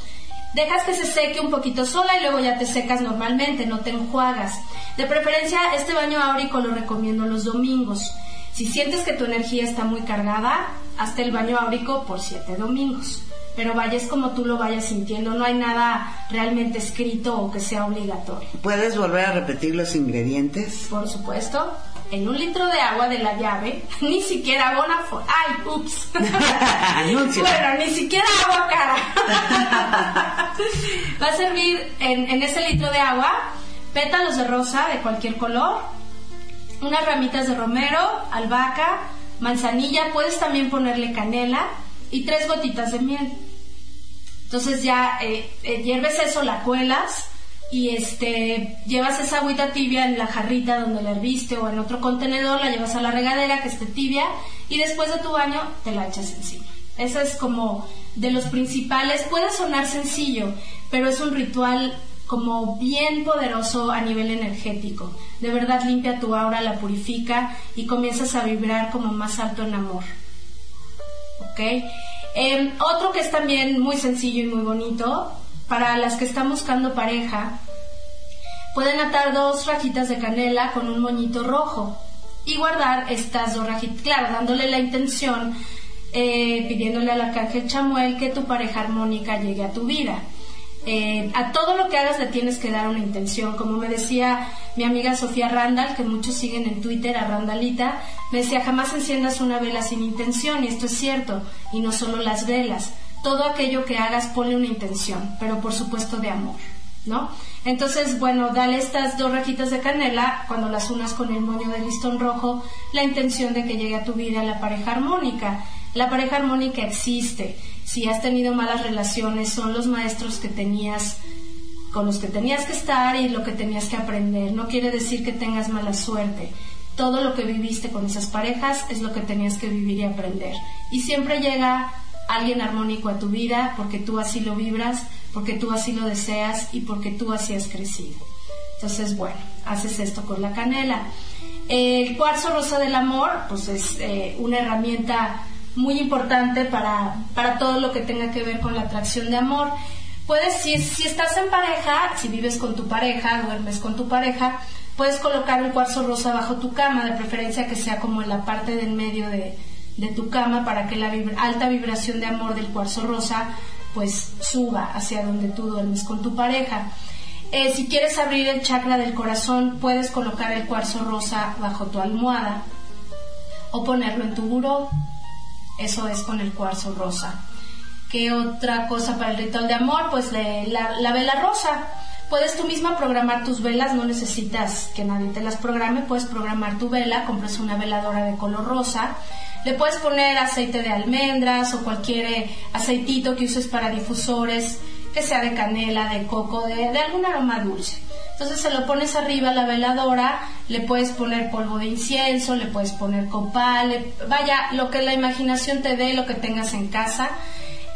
Dejas que se seque un poquito sola y luego ya te secas normalmente, no te enjuagas. De preferencia, este baño áurico lo recomiendo los domingos. Si sientes que tu energía está muy cargada, hazte el baño áurico por siete domingos pero vayas como tú lo vayas sintiendo, no hay nada realmente escrito o que sea obligatorio. ¿Puedes volver a repetir los ingredientes? Por supuesto. En un litro de agua de la llave, (laughs) ni siquiera Bonafont. ¡Ay, ups! (laughs) bueno, ni siquiera agua cara. (laughs) Va a servir en, en ese litro de agua pétalos de rosa de cualquier color, unas ramitas de romero, albahaca, manzanilla, puedes también ponerle canela y tres gotitas de miel. Entonces ya eh, eh, hierves eso, la cuelas y este llevas esa agüita tibia en la jarrita donde la herviste o en otro contenedor, la llevas a la regadera que esté tibia y después de tu baño te la echas encima. Ese es como de los principales. Puede sonar sencillo, pero es un ritual como bien poderoso a nivel energético. De verdad limpia tu aura, la purifica y comienzas a vibrar como más alto en amor. ¿Ok? Em, otro que es también muy sencillo y muy bonito, para las que están buscando pareja, pueden atar dos rajitas de canela con un moñito rojo y guardar estas dos rajitas, claro, dándole la intención, eh, pidiéndole al arcángel Chamuel que tu pareja armónica llegue a tu vida. Eh, a todo lo que hagas le tienes que dar una intención. Como me decía mi amiga Sofía Randall, que muchos siguen en Twitter a Randalita, me decía, jamás enciendas una vela sin intención, y esto es cierto, y no solo las velas. Todo aquello que hagas pone una intención, pero por supuesto de amor, ¿no? Entonces, bueno, dale estas dos rajitas de canela, cuando las unas con el moño de listón rojo, la intención de que llegue a tu vida la pareja armónica. La pareja armónica existe si has tenido malas relaciones, son los maestros que tenías con los que tenías que estar y lo que tenías que aprender. No quiere decir que tengas mala suerte. Todo lo que viviste con esas parejas es lo que tenías que vivir y aprender. Y siempre llega alguien armónico a tu vida porque tú así lo vibras, porque tú así lo deseas y porque tú así has crecido. Entonces, bueno, haces esto con la canela. El cuarzo rosa del amor, pues es eh, una herramienta muy importante para, para todo lo que tenga que ver con la atracción de amor. Puedes, si, si estás en pareja, si vives con tu pareja, duermes con tu pareja, puedes colocar un cuarzo rosa bajo tu cama, de preferencia que sea como en la parte del medio de, de tu cama para que la alta vibración de amor del cuarzo rosa pues suba hacia donde tú duermes con tu pareja. Eh, si quieres abrir el chakra del corazón, puedes colocar el cuarzo rosa bajo tu almohada o ponerlo en tu buró eso es con el cuarzo rosa. ¿Qué otra cosa para el ritual de amor? Pues la, vela rosa. Puedes tú misma programar tus velas, no necesitas que nadie te las programe, puedes programar tu vela, compras una veladora de color rosa, le puedes poner aceite de almendras o cualquier eh, aceitito que uses para difusores, que sea de canela, de coco, de, de algún aroma dulce. Entonces se lo pones arriba a la veladora, le puedes poner polvo de incienso, le puedes poner copal, vaya, lo que la imaginación te dé, lo que tengas en casa,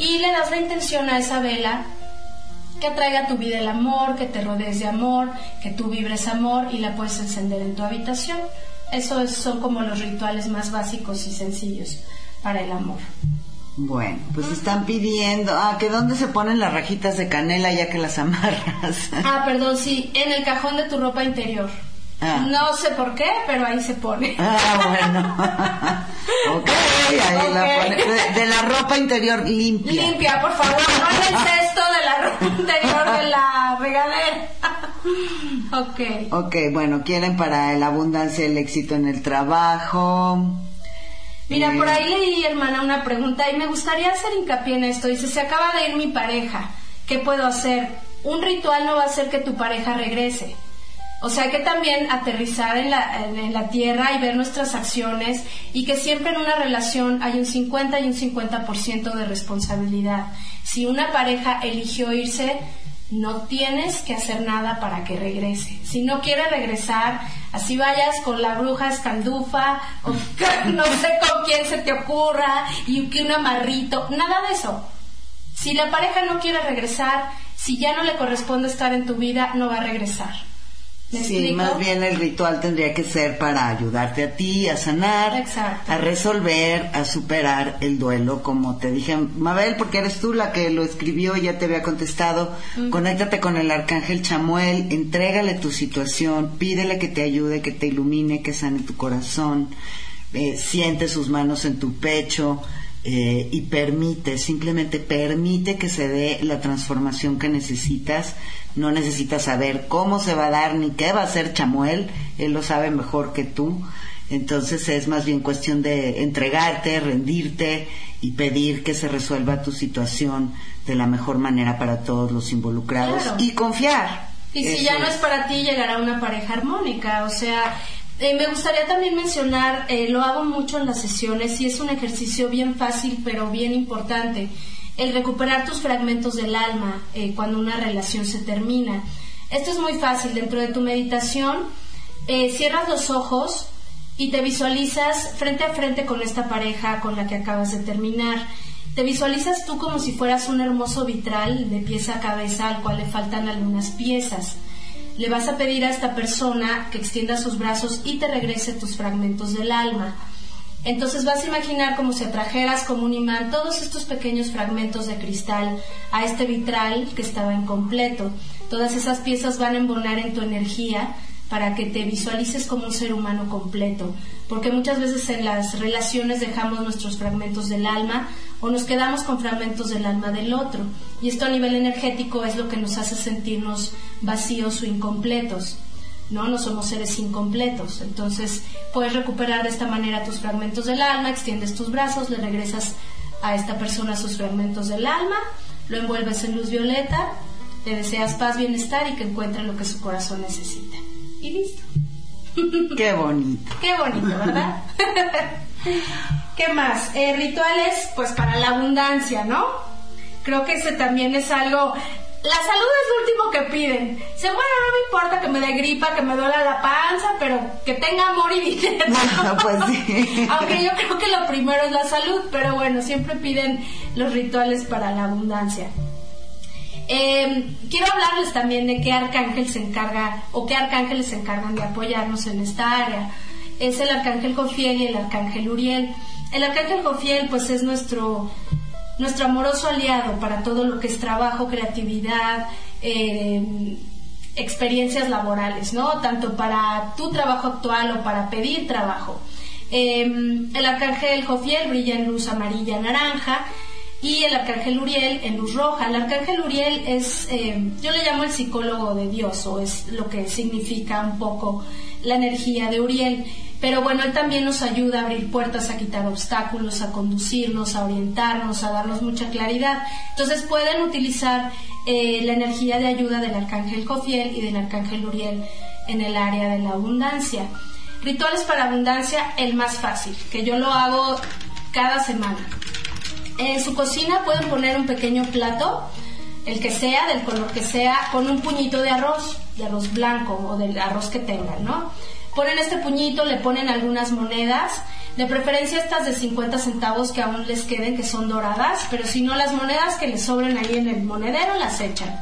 y le das la intención a esa vela que atraiga a tu vida el amor, que te rodees de amor, que tú vibres amor y la puedes encender en tu habitación. Esos son como los rituales más básicos y sencillos para el amor. Bueno, pues están pidiendo, ah, que dónde se ponen las rajitas de canela ya que las amarras. (laughs) Ah, perdón, sí, en el cajón de tu ropa interior. Ah. No sé por qué, pero ahí se pone. Ah, bueno. (laughs) ok, ahí la pone. De, de la ropa interior limpia. Limpia, por favor, no en el (laughs) cesto de la ropa interior de la regadera. ok. Ok, bueno, quieren para la abundancia el éxito en el trabajo. Mira, por ahí leí, hermana, una pregunta y me gustaría hacer hincapié en esto. Dice, se acaba de ir mi pareja, ¿qué puedo hacer? Un ritual no va a hacer que tu pareja regrese. O sea, hay que también aterrizar en la, en- en la tierra y ver nuestras acciones y que siempre en una relación hay un 50 y un 50% de responsabilidad. Si una pareja eligió irse, no tienes que hacer nada para que regrese. Si no quiere regresar, así vayas con la bruja escaldufa, o (laughs) no sé con quién se te ocurra, y que un amarrito, nada de eso. Si la pareja no quiere regresar, si ya no le corresponde estar en tu vida, no va a regresar. ¿Me Sí, más bien el ritual tendría que ser para ayudarte a ti a sanar, Exacto. a resolver, a superar el duelo, como te dije, Mabel, porque eres tú la que lo escribió, ya te había contestado. Conéctate con el arcángel Chamuel, entrégale tu situación, pídele que te ayude, que te ilumine, que sane tu corazón, eh, siente sus manos en tu pecho. eh, y permite, simplemente permite que se dé la transformación que necesitas. No necesitas saber cómo se va a dar ni qué va a hacer Chamuel, él lo sabe mejor que tú. Entonces es más bien cuestión de entregarte, rendirte y pedir que se resuelva tu situación de la mejor manera para todos los involucrados Claro. y confiar. Y si Eso ya no es para ti, llegará una pareja armónica. O sea, eh, me gustaría también mencionar, eh, lo hago mucho en las sesiones y es un ejercicio bien fácil pero bien importante, el recuperar tus fragmentos del alma eh, cuando una relación se termina. Esto es muy fácil. Dentro de tu meditación, eh, cierras los ojos y te visualizas frente a frente con esta pareja con la que acabas de terminar. Te visualizas tú como si fueras un hermoso vitral de pieza a cabeza al cual le faltan algunas piezas. Le vas a pedir a esta persona que extienda sus brazos y te regrese tus fragmentos del alma. Entonces vas a imaginar como si atrajeras como un imán todos estos pequeños fragmentos de cristal a este vitral que estaba incompleto. Todas esas piezas van a embonar en tu energía para que te visualices como un ser humano completo, porque muchas veces en las relaciones dejamos nuestros fragmentos del alma o nos quedamos con fragmentos del alma del otro, y esto a nivel energético es lo que nos hace sentirnos vacíos o incompletos. ¿No? No somos seres incompletos. Entonces, puedes recuperar de esta manera tus fragmentos del alma, extiendes tus brazos, le regresas a esta persona sus fragmentos del alma, lo envuelves en luz violeta, le deseas paz, bienestar y que encuentre lo que su corazón necesita. Y listo. (laughs) Qué bonito. Qué bonito, ¿verdad? (laughs) ¿Qué más? Eh, rituales, pues para la abundancia, ¿no? Creo que ese también es algo... La salud es lo último que piden. Dice, bueno, no me importa que me dé gripa, que me duela la panza, pero que tenga amor y dinero. (laughs) pues sí. (laughs) Aunque yo creo que lo primero es la salud, pero bueno, siempre piden los rituales para la abundancia. Eh, quiero hablarles también de qué arcángel se encarga o qué arcángeles se encargan de apoyarnos en esta área. Es el arcángel Jofiel y el arcángel Uriel. El arcángel Jofiel pues es nuestro nuestro amoroso aliado para todo lo que es trabajo, creatividad, eh, experiencias laborales, ¿no? Tanto para tu trabajo actual o para pedir trabajo. Eh, el arcángel Jofiel brilla en luz amarilla naranja y el arcángel Uriel en luz roja. El arcángel Uriel es, eh, yo le llamo el psicólogo de Dios, o es lo que significa un poco la energía de Uriel. Pero bueno, él también nos ayuda a abrir puertas, a quitar obstáculos, a conducirnos, a orientarnos, a darnos mucha claridad. Entonces pueden utilizar eh, la energía de ayuda del arcángel Jofiel y del arcángel Uriel en el área de la abundancia. Rituales para abundancia, el más fácil, que yo lo hago cada semana. En su cocina pueden poner un pequeño plato, el que sea, del color que sea, con un puñito de arroz, de arroz blanco o del arroz que tengan, ¿no? Ponen este puñito, le ponen algunas monedas, de preferencia estas de 50 centavos que aún les queden, que son doradas, pero si no, las monedas que les sobren ahí en el monedero las echan,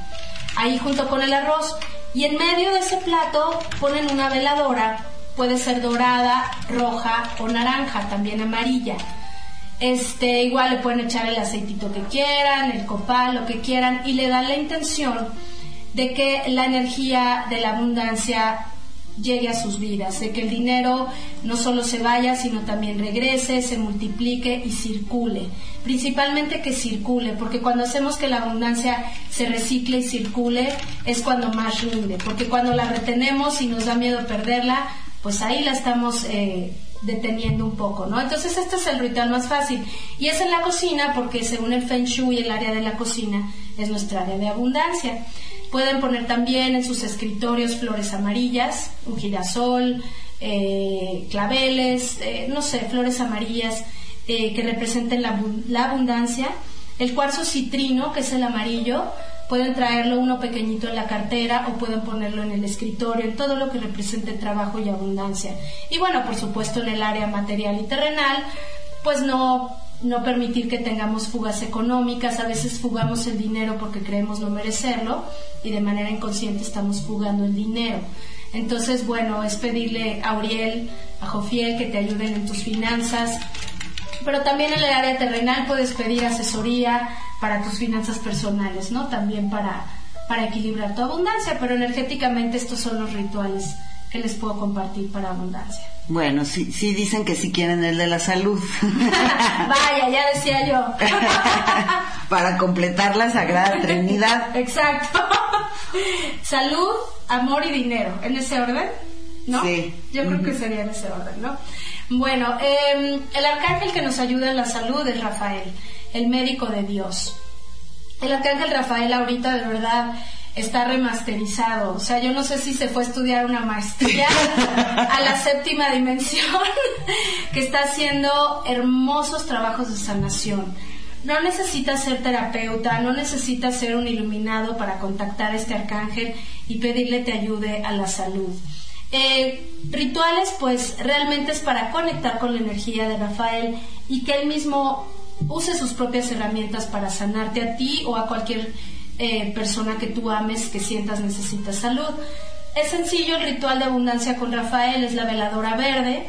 ahí junto con el arroz. Y en medio de ese plato ponen una veladora, puede ser dorada, roja o naranja, también amarilla. Este, igual le pueden echar el aceitito que quieran, el copal, lo que quieran, y le dan la intención de que la energía de la abundancia llegue a sus vidas, de que el dinero no solo se vaya, sino también regrese, se multiplique y circule. Principalmente que circule, porque cuando hacemos que la abundancia se recicle y circule, es cuando más rinde, porque cuando la retenemos y nos da miedo perderla, pues ahí la estamos eh, deteniendo un poco, ¿no? Entonces este es el ritual más fácil. Y es en la cocina, porque según el Feng Shui, el área de la cocina es nuestra área de abundancia. Pueden poner también en sus escritorios flores amarillas, un girasol, eh, claveles, eh, no sé, flores amarillas eh, que representen la, la, abundancia. El cuarzo citrino, que es el amarillo, pueden traerlo uno pequeñito en la cartera o pueden ponerlo en el escritorio, en todo lo que represente trabajo y abundancia. Y bueno, por supuesto en el área material y terrenal, pues no no permitir que tengamos fugas económicas, a veces fugamos el dinero porque creemos no merecerlo y de manera inconsciente estamos fugando el dinero. Entonces, bueno, es pedirle a Uriel, a Jofiel que te ayuden en tus finanzas, pero también en el área terrenal puedes pedir asesoría para tus finanzas personales, ¿no? También para, para equilibrar tu abundancia, pero energéticamente estos son los rituales que les puedo compartir para abundancia. Bueno, sí, sí dicen que si quieren el de la salud. (laughs) Vaya, ya decía yo. (laughs) para completar la Sagrada Trinidad. Exacto. salud, amor y dinero, en ese orden, ¿no? Sí. Yo creo que sería en ese orden, ¿no? Bueno, eh, el arcángel que nos ayuda en la salud es Rafael, el médico de Dios. El arcángel Rafael ahorita de verdad está remasterizado. O sea, yo no sé si se fue a estudiar una maestría a la (laughs) séptima dimensión, que está haciendo hermosos trabajos de sanación. No necesitas ser terapeuta, no necesitas ser un iluminado para contactar a este arcángel y pedirle te ayude a la salud. Eh, rituales, pues realmente es para conectar con la energía de Rafael y que él mismo use sus propias herramientas para sanarte a ti o a cualquier eh, persona que tú ames, que sientas necesita salud. Es sencillo, el ritual de abundancia con Rafael es la veladora verde,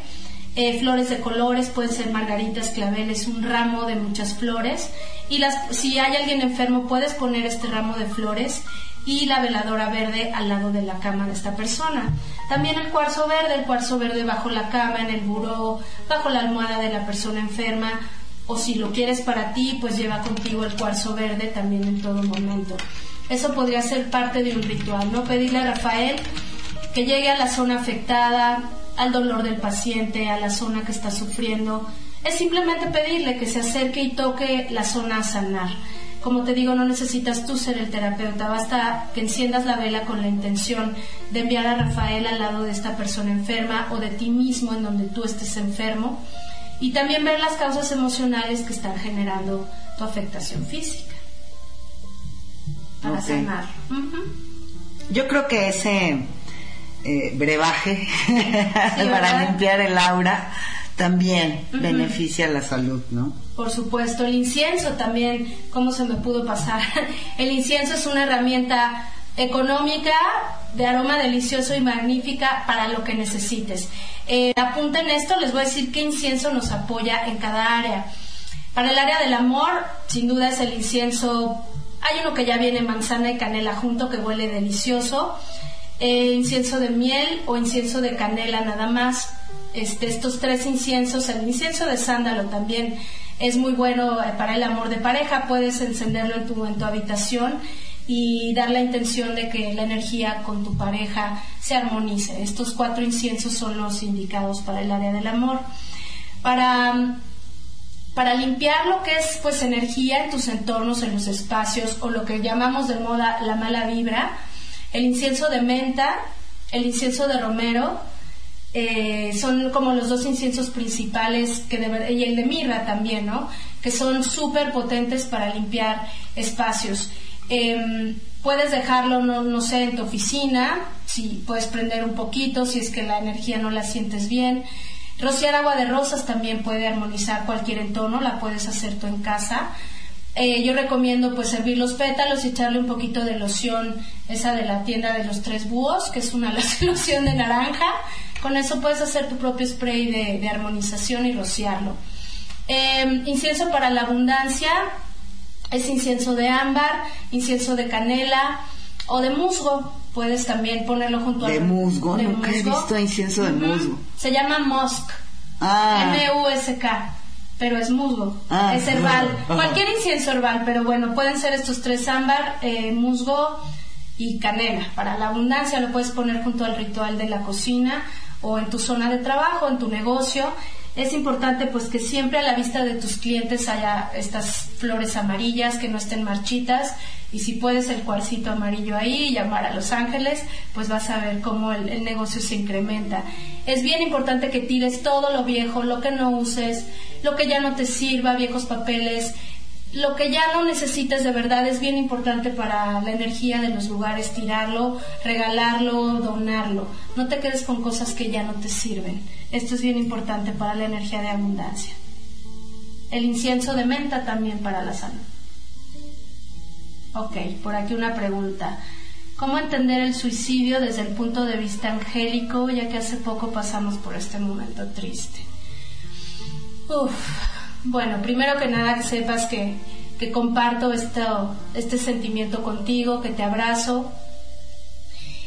eh, flores de colores, pueden ser margaritas, claveles, un ramo de muchas flores. Y las, si hay alguien enfermo, puedes poner este ramo de flores y la veladora verde al lado de la cama de esta persona. También el cuarzo verde, el cuarzo verde bajo la cama, en el buró, bajo la almohada de la persona enferma o si lo quieres para ti, pues lleva contigo el cuarzo verde también en todo momento. Eso podría ser parte de un ritual, ¿no? Pedirle a Rafael que llegue a la zona afectada, al dolor del paciente, a la zona que está sufriendo. Es simplemente pedirle que se acerque y toque la zona a sanar. Como te digo, no necesitas tú ser el terapeuta, basta que enciendas la vela con la intención de enviar a Rafael al lado de esta persona enferma o de ti mismo en donde tú estés enfermo y también ver las causas emocionales que están generando tu afectación física para sanar. Yo creo que ese eh, brebaje (laughs) para limpiar el aura también beneficia la salud, ¿no? Por supuesto, el incienso también, ¿cómo se me pudo pasar? (laughs) El incienso es una herramienta económica, de aroma delicioso y magnífica para lo que necesites. Eh, apunten esto, les voy a decir qué incienso nos apoya en cada área. Para el área del amor, sin duda es el incienso, hay uno que ya viene manzana y canela junto que huele delicioso, eh, incienso de miel o incienso de canela nada más. Este, estos tres inciensos, el incienso de sándalo también es muy bueno eh, para el amor de pareja, puedes encenderlo en tu, en tu habitación y dar la intención de que la energía con tu pareja se armonice. Estos cuatro inciensos son los indicados para el área del amor. Para para limpiar lo que es pues energía en tus entornos, en los espacios o lo que llamamos de moda la mala vibra, el incienso de menta, el incienso de romero, eh, son como los dos inciensos principales que y el de mirra también, ¿no? Que son súper potentes para limpiar espacios. Em, puedes dejarlo, no, sé, en tu oficina, si puedes prender un poquito, si es que la energía no la sientes bien. Rociar agua de rosas también puede armonizar cualquier entorno, la puedes hacer tú en casa. Eh, yo recomiendo pues servir los pétalos y echarle un poquito de loción, esa de la tienda de los tres búhos, que es una (laughs) loción de naranja. Con eso puedes hacer tu propio spray de, armonización y rociarlo. Em, incienso para la abundancia es incienso de ámbar, incienso de canela o de musgo puedes también ponerlo junto a... De musgo, nunca he visto incienso de musgo. Se llama musk. Ah. M-U-S-K. Pero es musgo. Ah, es herbal. Cualquier incienso herbal, pero bueno, pueden ser estos tres ámbar, eh, musgo y canela. Para la abundancia lo puedes poner junto al ritual de la cocina o en tu zona de trabajo, en tu negocio es importante pues que siempre a la vista de tus clientes haya estas flores amarillas que no estén marchitas y si puedes el cuarcito amarillo ahí llamar a los ángeles pues vas a ver cómo el, el, negocio se incrementa. Es bien importante que tires todo lo viejo lo que no uses lo que ya no te sirva viejos papeles lo que ya no necesites de verdad es bien importante para la energía de los lugares, tirarlo, regalarlo, donarlo. No te quedes con cosas que ya no te sirven. Esto es bien importante para la energía de abundancia. El incienso de menta también para la salud. Ok, por aquí una pregunta. ¿Cómo entender el suicidio desde el punto de vista angélico, ya que hace poco pasamos por este momento triste? Uf, bueno, primero que nada que sepas que, comparto esto, este sentimiento contigo, que te abrazo.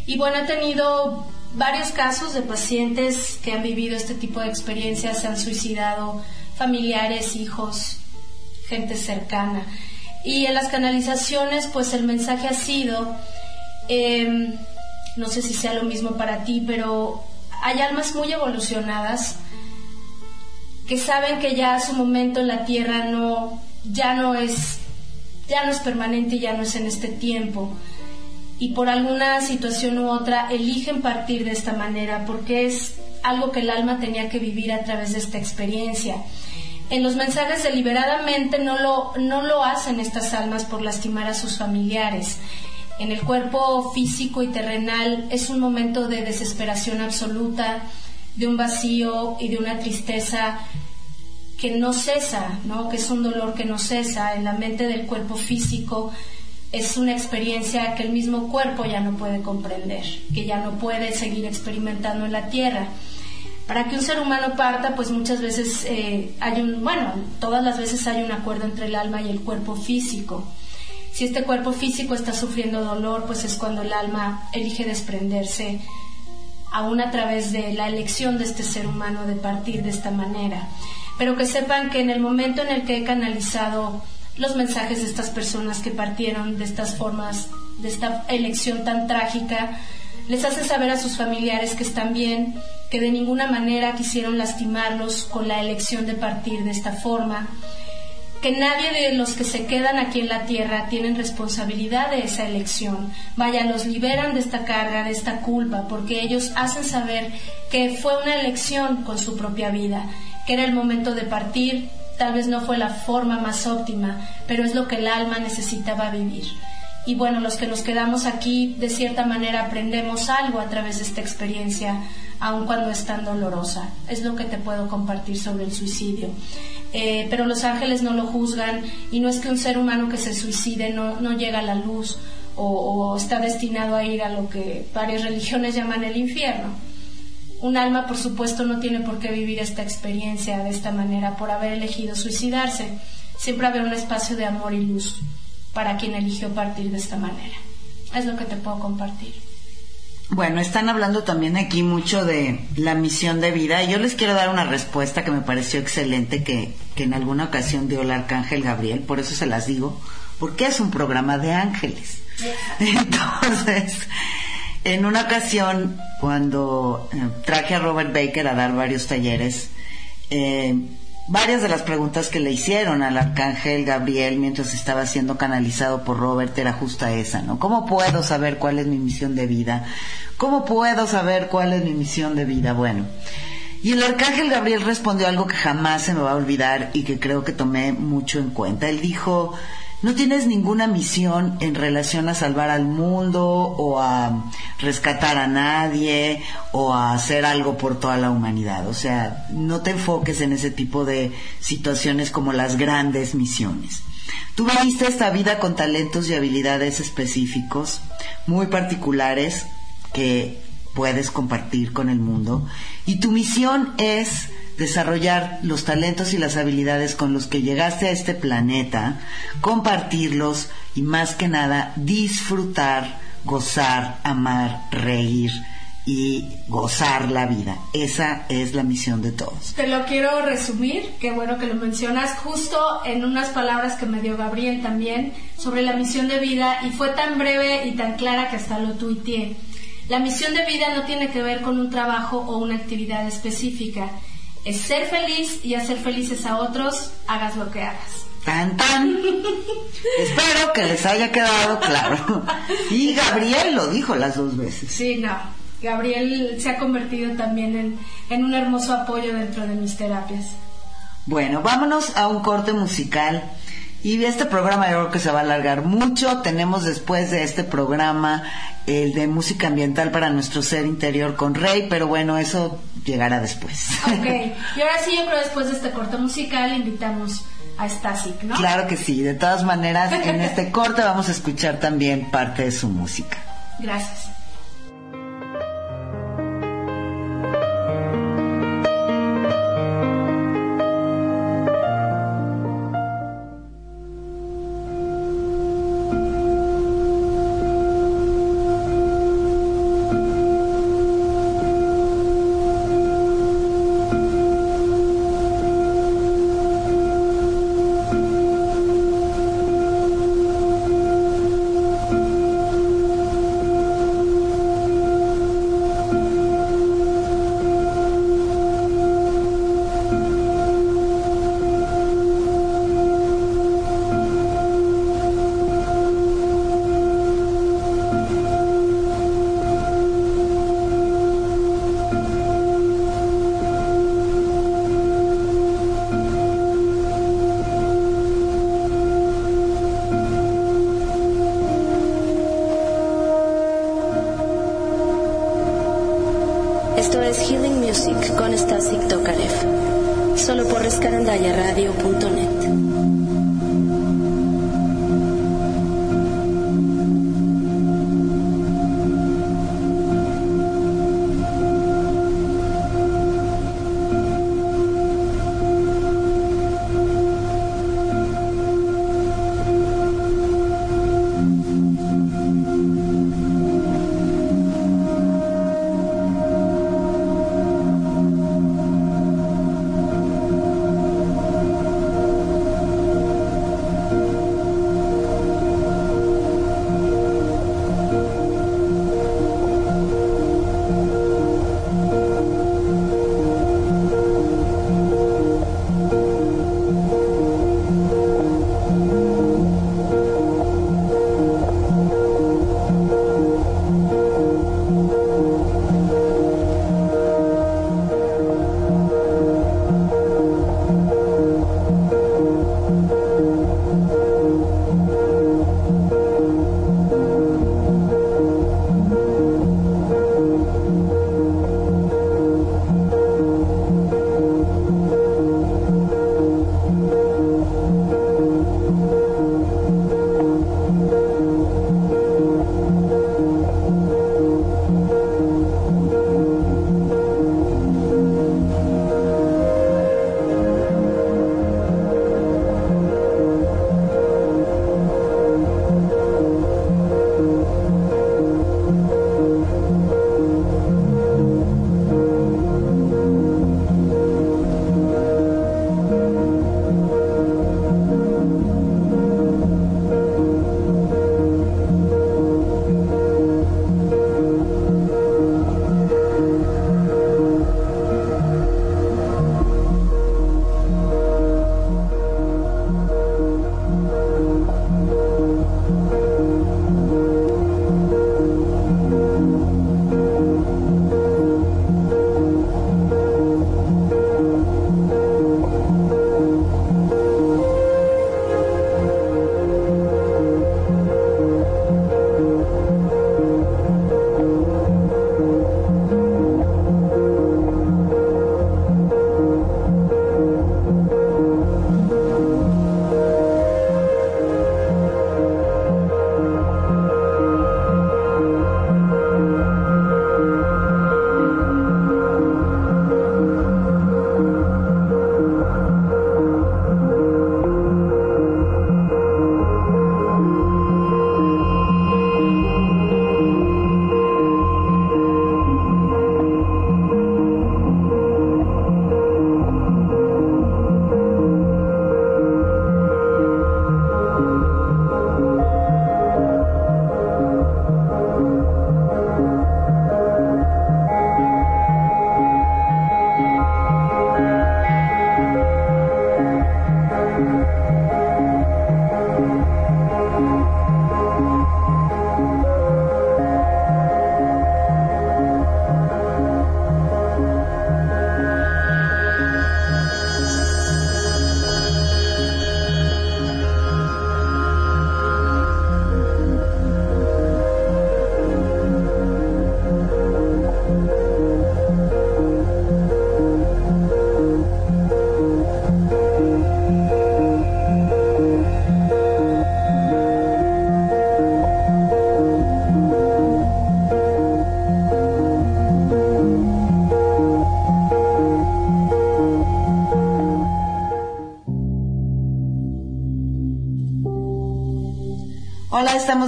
Y bueno, he tenido varios casos de pacientes que han vivido este tipo de experiencias, se han suicidado, familiares, hijos, gente cercana. Y en las canalizaciones, pues el mensaje ha sido, em, no sé si sea lo mismo para ti, pero hay almas muy evolucionadas que saben que ya su momento en la tierra no, ya no es, ya no es permanente, ya no es en este tiempo. Y por alguna situación u otra eligen partir de esta manera porque es algo que el alma tenía que vivir a través de esta experiencia. En los mensajes deliberadamente no lo, no lo hacen estas almas por lastimar a sus familiares. En el cuerpo físico y terrenal es un momento de desesperación absoluta, de un vacío y de una tristeza que no cesa, ¿no? que es un dolor que no cesa en la mente del cuerpo físico, es una experiencia que el mismo cuerpo ya no puede comprender, que ya no puede seguir experimentando en la tierra. Para que un ser humano parta, pues muchas veces eh, hay un, bueno, todas las veces hay un acuerdo entre el alma y el cuerpo físico. Si este cuerpo físico está sufriendo dolor, pues es cuando el alma elige desprenderse aún a través de la elección de este ser humano de partir de esta manera. Pero que sepan que en el momento en el que he canalizado los mensajes de estas personas que partieron de estas formas, de esta elección tan trágica, les hace saber a sus familiares que están bien, que de ninguna manera quisieron lastimarlos con la elección de partir de esta forma, que nadie de los que se quedan aquí en la tierra tienen responsabilidad de esa elección. Vaya, los liberan de esta carga, de esta culpa, porque ellos hacen saber que fue una elección con su propia vida, que era el momento de partir, tal vez no fue la forma más óptima, pero es lo que el alma necesitaba vivir. Y bueno, los que nos quedamos aquí, de cierta manera, aprendemos algo a través de esta experiencia, aun cuando es tan dolorosa. Es lo que te puedo compartir sobre el suicidio. Eh, pero los ángeles no lo juzgan y no es que un ser humano que se suicide no, no llega a la luz o, está destinado a ir a lo que varias religiones llaman el infierno. Un alma, por supuesto, no tiene por qué vivir esta experiencia de esta manera por haber elegido suicidarse. Siempre habrá un espacio de amor y luz para quien eligió partir de esta manera. Es lo que te puedo compartir. Bueno, están hablando también aquí mucho de la misión de vida. Y yo les quiero dar una respuesta que me pareció excelente, que, que en alguna ocasión dio el arcángel Gabriel, por eso se las digo, porque es un programa de ángeles. (laughs) Entonces, en una ocasión, cuando eh, traje a Robert Baker a dar varios talleres, eh, varias de las preguntas que le hicieron al arcángel Gabriel mientras estaba siendo canalizado por Robert era justa esa, ¿no? ¿Cómo puedo saber cuál es mi misión de vida? ¿Cómo puedo saber cuál es mi misión de vida? Bueno, y el arcángel Gabriel respondió algo que jamás se me va a olvidar y que creo que tomé mucho en cuenta. Él dijo, no tienes ninguna misión en relación a salvar al mundo o a rescatar a nadie o a hacer algo por toda la humanidad. O sea, no te enfoques en ese tipo de situaciones como las grandes misiones. Tú viniste esta vida con talentos y habilidades específicos, muy particulares, que puedes compartir con el mundo y tu misión es desarrollar los talentos y las habilidades con los que llegaste a este planeta, compartirlos y más que nada disfrutar, gozar, amar, reír y gozar la vida. Esa es la misión de todos. Te lo quiero resumir, qué bueno que lo mencionas, justo en unas palabras que me dio Gabriel también sobre la misión de vida y fue tan breve y tan clara que hasta lo tuiteé. La misión de vida no tiene que ver con un trabajo o una actividad específica. Es ser feliz y hacer felices a otros, hagas lo que hagas. Tan, tan. Espero que les haya quedado claro. Y Gabriel lo dijo las dos veces. Sí, no. Gabriel se ha convertido también en, en un hermoso apoyo dentro de mis terapias. Bueno, vámonos a un corte musical. Y este programa yo creo que se va a alargar mucho. Tenemos después de este programa el de música ambiental para nuestro ser interior con Rey, pero bueno, eso llegará después. Ok, (laughs) y ahora sí, yo creo después de este corte musical invitamos a Stasic, ¿no? Claro que sí, de todas maneras, en este (laughs) corte vamos a escuchar también parte de su música. Gracias.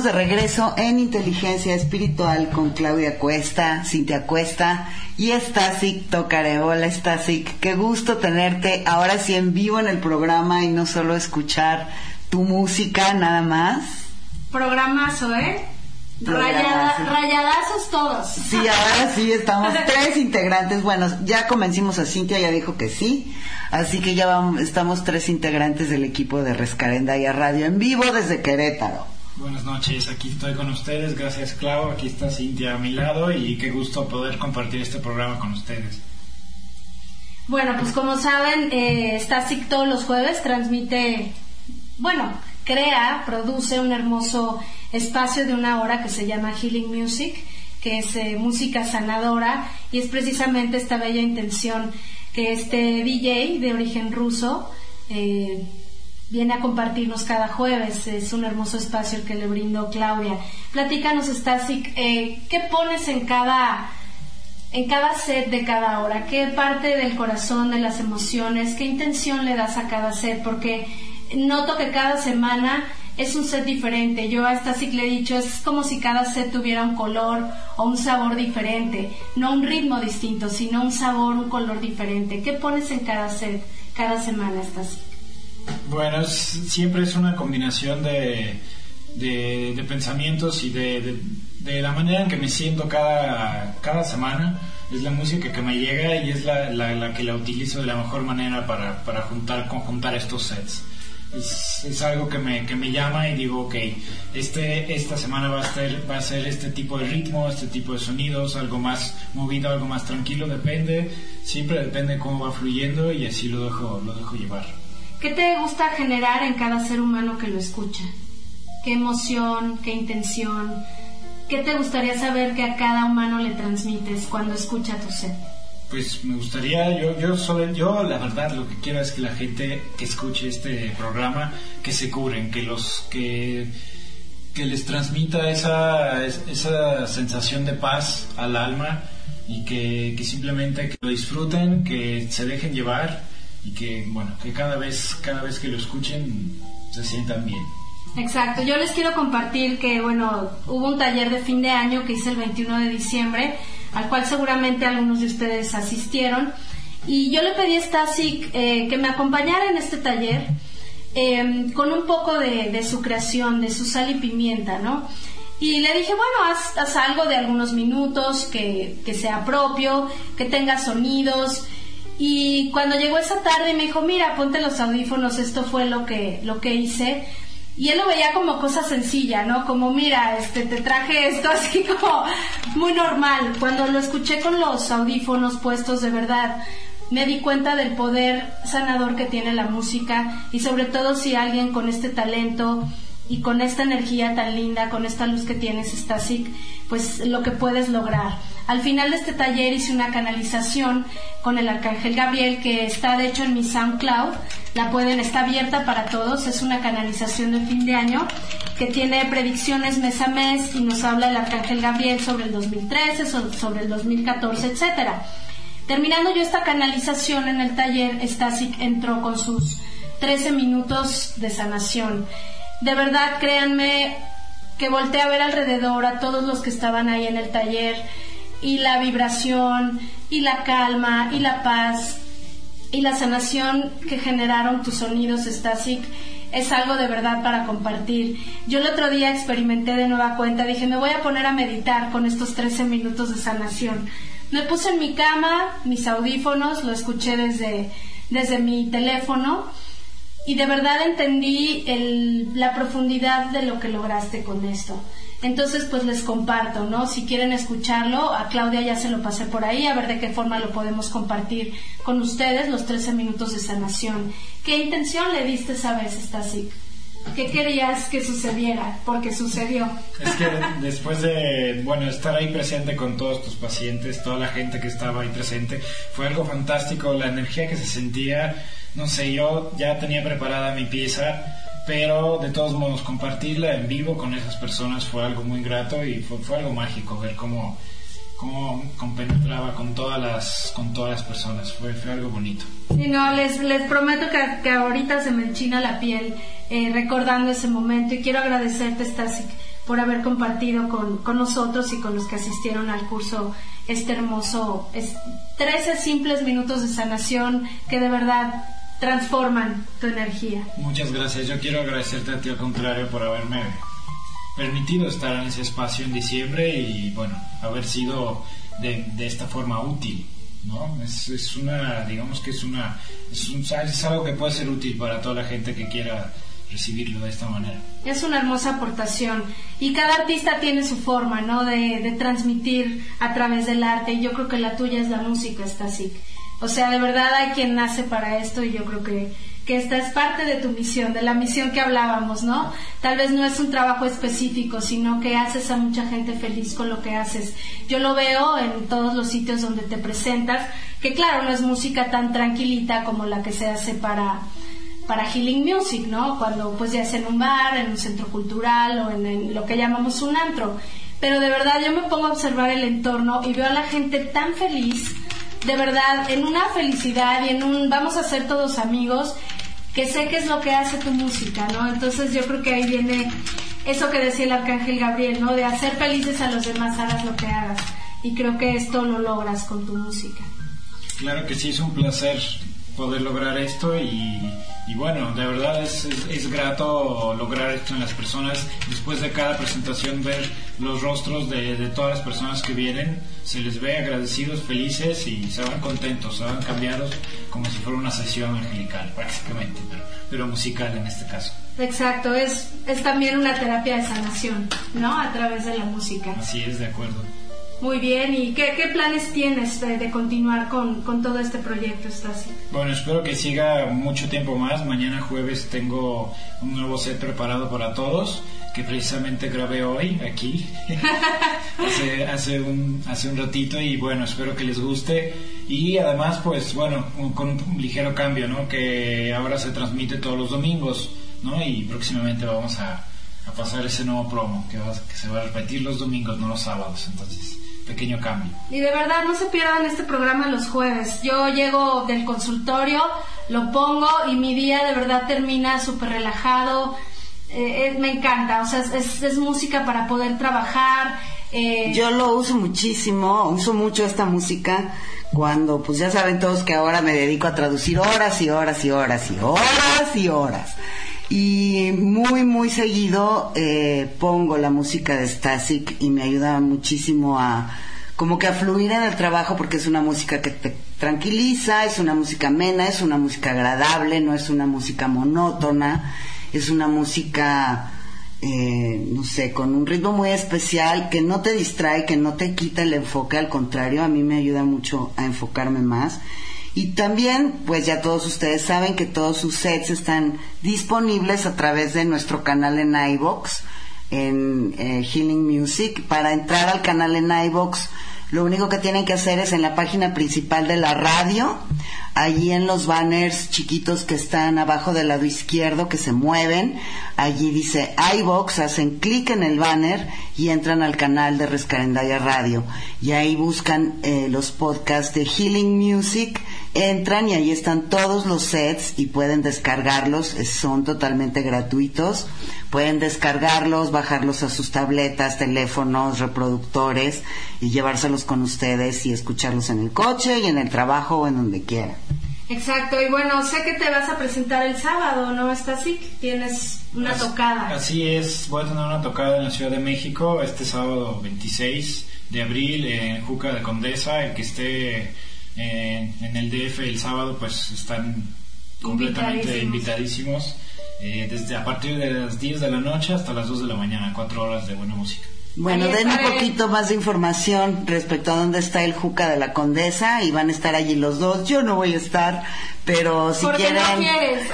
De regreso en Inteligencia Espiritual con Claudia Cuesta, Cintia Cuesta y Stasic Tocare. Hola Stasic, qué gusto tenerte ahora sí en vivo en el programa y no solo escuchar tu música nada más. Programazo, ¿eh? rayadazos todos. Sí, ahora sí estamos (laughs) tres integrantes. Bueno, ya convencimos a Cintia, ya dijo que sí. Así que ya vamos, estamos tres integrantes del equipo de Rescarenda y a Radio en vivo desde Querétaro. Buenas noches, aquí estoy con ustedes, gracias Clau, aquí está Cintia a mi lado y qué gusto poder compartir este programa con ustedes. Bueno, pues como saben, eh, Stasic todos los jueves transmite, bueno, crea, produce un hermoso espacio de una hora que se llama Healing Music, que es eh, música sanadora y es precisamente esta bella intención que este DJ de origen ruso eh, viene a compartirnos cada jueves. Es un hermoso espacio el que le brindó Claudia. Platícanos, Stasic, eh, ¿qué pones en cada, en cada set de cada hora? ¿Qué parte del corazón, de las emociones, qué intención le das a cada set? Porque noto que cada semana es un set diferente. Yo a Stasic le he dicho, es como si cada set tuviera un color o un sabor diferente. No un ritmo distinto, sino un sabor, un color diferente. ¿Qué pones en cada set, cada semana, Stasic? Bueno, siempre es una combinación de, pensamientos y de, la manera en que me siento cada, cada semana. Es la música que me llega y es la, que la utilizo de la mejor manera para, para juntar, conjuntar estos sets. Es, es, algo que me, que me llama y digo, ok, este, esta semana va a, ser, va a ser este tipo de ritmo, este tipo de sonidos, algo más movido, algo más tranquilo, depende, siempre depende cómo va fluyendo y así lo dejo, lo dejo llevar. ¿Qué te gusta generar en cada ser humano que lo escucha? ¿Qué emoción, qué intención? ¿Qué te gustaría saber que a cada humano le transmites cuando escucha tu set? Pues me gustaría, yo, yo, solo, yo la verdad lo que quiero es que la gente que escuche este programa, que se curen, que los que, que les transmita esa, esa sensación de paz al alma y que, que simplemente que lo disfruten, que se dejen llevar y que bueno que cada vez cada vez que lo escuchen se sientan bien. Exacto, yo les quiero compartir que, bueno, hubo un taller de fin de año que hice el 21 de diciembre, al cual seguramente algunos de ustedes asistieron, y yo le pedí a Stasic eh, que me acompañara en este taller em, con un poco de, su creación, de su sal y pimienta, ¿no? Y le dije, bueno, haz, haz algo de algunos minutos que, que sea propio, que tenga sonidos, y cuando llegó esa tarde me dijo, mira, ponte los audífonos, esto fue lo que, lo que hice. Y él lo veía como cosa sencilla, ¿no? Como, mira, este, te traje esto (laughs) así como muy normal. Cuando lo escuché con los audífonos puestos de verdad, me di cuenta del poder sanador que tiene la música y sobre todo si alguien con este talento y con esta energía tan linda, con esta luz que tienes, Stasic, pues lo que puedes lograr. Al final de este taller hice una canalización con el Arcángel Gabriel que está de hecho en mi SoundCloud. La pueden, está abierta para todos. Es una canalización de fin de año que tiene predicciones mes a mes y nos habla el Arcángel Gabriel sobre el 2013, sobre el 2014, etcétera. Terminando yo esta canalización en el taller, Stasic entró con sus 13 minutos de sanación. De verdad, créanme que volteé a ver alrededor a todos los que estaban ahí en el taller y la vibración y la calma y la paz y la sanación que generaron tus sonidos, Stasic, es algo de verdad para compartir. Yo el otro día experimenté de nueva cuenta, dije, me voy a poner a meditar con estos 13 minutos de sanación. Me puse en mi cama, mis audífonos, lo escuché desde, desde mi teléfono y de verdad entendí la profundidad de lo que lograste con esto. Entonces, pues les comparto, ¿no? Si quieren escucharlo, a Claudia ya se lo pasé por ahí, a ver de qué forma lo podemos compartir con ustedes, los 13 minutos de sanación. ¿Qué intención le diste esa vez, Stasic? ¿Qué querías que sucediera? Porque sucedió. Es que después de, bueno, estar ahí presente con todos tus pacientes, toda la gente que estaba ahí presente, fue algo fantástico, la energía que se sentía, no sé, yo ya tenía preparada mi pieza pero de todos modos compartirla en vivo con esas personas fue algo muy grato y fue, algo mágico ver cómo, cómo compenetraba con todas las con todas las personas. Fue, fue algo bonito. Sí no les les prometo que, que ahorita se me enchina la piel eh, recordando ese momento y quiero agradecerte, Stasic, por haber compartido con, con, nosotros y con los que asistieron al curso este hermoso, es, 13 simples minutos de sanación que de verdad transforman tu energía. Muchas gracias. Yo quiero agradecerte a ti al contrario por haberme permitido estar en ese espacio en diciembre y bueno, haber sido de, de esta forma útil. ¿no? Es, es, una, digamos que es una, es, un, es algo que puede ser útil para toda la gente que quiera recibirlo de esta manera. Es una hermosa aportación y cada artista tiene su forma, ¿no? De, de transmitir a través del arte y yo creo que la tuya es la música, está así. O sea, de verdad hay quien nace para esto y yo creo que, que esta es parte de tu misión, de la misión que hablábamos, ¿no? Tal vez no es un trabajo específico, sino que haces a mucha gente feliz con lo que haces. Yo lo veo en todos los sitios donde te presentas, que claro, no es música tan tranquilita como la que se hace para para healing music, ¿no? Cuando pues ya es en un bar, en un centro cultural o en, en lo que llamamos un antro. Pero de verdad yo me pongo a observar el entorno y veo a la gente tan feliz, de verdad, en una felicidad y en un vamos a ser todos amigos, que sé que es lo que hace tu música, ¿no? Entonces yo creo que ahí viene eso que decía el arcángel Gabriel, ¿no? De hacer felices a los demás, hagas lo que hagas. Y creo que esto lo logras con tu música. Claro que sí, es un placer poder lograr esto y, y bueno, de verdad es, es, es, grato lograr esto en las personas. Después de cada presentación ver los rostros de, de, todas las personas que vienen, se les ve agradecidos, felices y se van contentos, se van cambiados como si fuera una sesión angelical prácticamente, pero, pero musical en este caso. Exacto, es, es también una terapia de sanación, ¿no? A través de la música. Así es, de acuerdo. Muy bien, ¿y qué, qué planes tienes de, de continuar con, con, todo este proyecto, Stasi? Bueno, espero que siga mucho tiempo más. Mañana jueves tengo un nuevo set preparado para todos, que precisamente grabé hoy aquí, (laughs) hace, hace, un, hace un ratito, y bueno, espero que les guste. Y además, pues bueno, con un ligero cambio, ¿no? Que ahora se transmite todos los domingos, ¿no? Y próximamente vamos a, a pasar ese nuevo promo, que, va, que se va a repetir los domingos, no los sábados. Entonces pequeño cambio. Y de verdad, no se pierdan este programa los jueves. Yo llego del consultorio, lo pongo y mi día de verdad termina súper relajado. Eh, eh, me encanta, o sea, es, es, música para poder trabajar. Eh... Yo lo uso muchísimo, uso mucho esta música cuando, pues ya saben todos que ahora me dedico a traducir horas y horas y horas y horas y horas. Y muy, muy seguido eh, pongo la música de Stasic y me ayuda muchísimo a como que a fluir en el trabajo porque es una música que te tranquiliza, es una música amena, es una música agradable, no es una música monótona, es una música, eh, no sé, con un ritmo muy especial que no te distrae, que no te quita el enfoque, al contrario, a mí me ayuda mucho a enfocarme más. Y también, pues ya todos ustedes saben que todos sus sets están disponibles a través de nuestro canal en iVox, en eh, Healing Music. Para entrar al canal en iVox, lo único que tienen que hacer es en la página principal de la radio, allí en los banners chiquitos que están abajo del lado izquierdo que se mueven, allí dice iVox, hacen clic en el banner y entran al canal de Rescarendaya Radio. Y ahí buscan eh, los podcasts de Healing Music entran y ahí están todos los sets y pueden descargarlos, son totalmente gratuitos. Pueden descargarlos, bajarlos a sus tabletas, teléfonos, reproductores y llevárselos con ustedes y escucharlos en el coche y en el trabajo o en donde quieran. Exacto, y bueno, sé que te vas a presentar el sábado, ¿no, así? Tienes una así, tocada. Así es, voy a tener una tocada en la Ciudad de México este sábado 26 de abril en Juca de Condesa, el que esté eh, en el DF el sábado pues están completamente invitadísimos, invitadísimos eh, desde a partir de las 10 de la noche hasta las 2 de la mañana, 4 horas de buena música. Bueno, den un poquito más de información respecto a dónde está el Juca de la Condesa y van a estar allí los dos. Yo no voy a estar, pero si quieren, no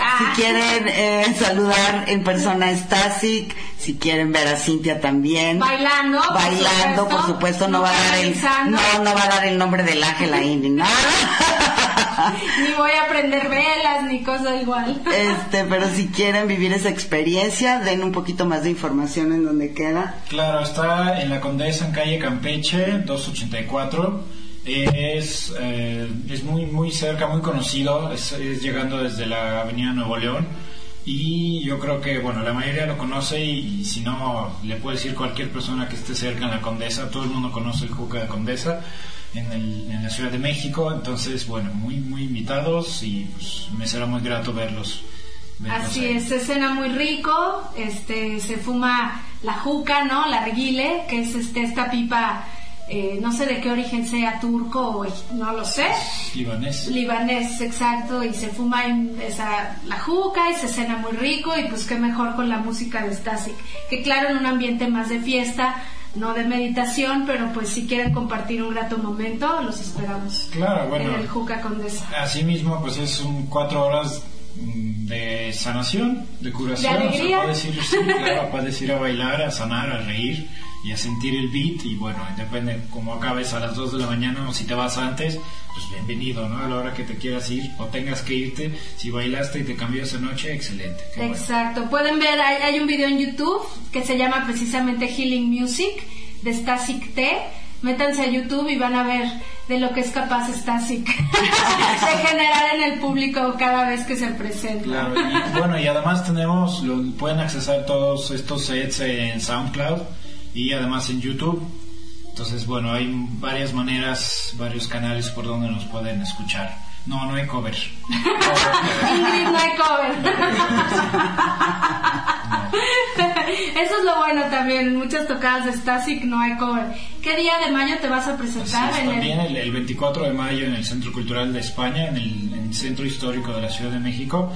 ah. si quieren eh, saludar en persona a Stasic, si quieren ver a Cintia también, bailando, bailando, por supuesto, por supuesto no, va a dar el, no, no va a dar el nombre del ángel ahí ni nada. (laughs) ni voy a prender velas ni cosa igual. este, pero si quieren vivir esa experiencia, den un poquito más de información en donde queda. Claro, está en la Condesa en calle Campeche 284 es, eh, es muy, muy cerca, muy conocido, es, es, llegando desde la Avenida Nuevo León. Y yo creo que, bueno, la mayoría lo conoce y, si no, le puede decir cualquier persona que esté cerca en la Condesa, todo el mundo conoce el Juca de Condesa en, el, en la Ciudad de México, entonces, bueno, muy, muy invitados y pues me será muy grato verlos. Así es, se cena muy rico, este, se fuma la juca, ¿no? La arguile, que es este, esta pipa eh, no sé de qué origen sea, turco o no lo sé. Libanés. Libanés, exacto, y se fuma en esa, la juca y se cena muy rico y pues qué mejor con la música de Stasic, que claro, en un ambiente más de fiesta, no de meditación, pero pues si quieren compartir un grato momento, los esperamos. Claro, bueno. En el Juca Condesa. Así mismo, pues es un cuatro horas mm, de sanación, de curación. De alegría. O sea, puedes ir, sí, claro, puedes ir a bailar, a sanar, a reír y a sentir el beat y bueno, depende cómo acabes a las 2 de la mañana o si te vas antes, pues bienvenido, ¿no? A la hora que te quieras ir o tengas que irte, si bailaste y te cambió esa noche, excelente. bueno. Exacto, pueden ver, hay, hay un video en YouTube que se llama precisamente Healing Music de Stasic T. Métanse a YouTube y van a ver de lo que es capaz Stasic (laughs) de generar en el público cada vez que se presenta. Claro, y bueno, y además tenemos, lo, pueden accesar todos estos sets en SoundCloud y además en YouTube. Entonces, bueno, hay varias maneras, varios canales por donde nos pueden escuchar. No, no hay cover. (laughs) Ingrid, no hay cover. Eso es lo bueno también, muchas tocadas de Stasic no hay cover. ¿Qué día de mayo te vas a presentar? Es, en también el, el 24 de mayo en el Centro Cultural de España, en el, en el Centro Histórico de la Ciudad de México.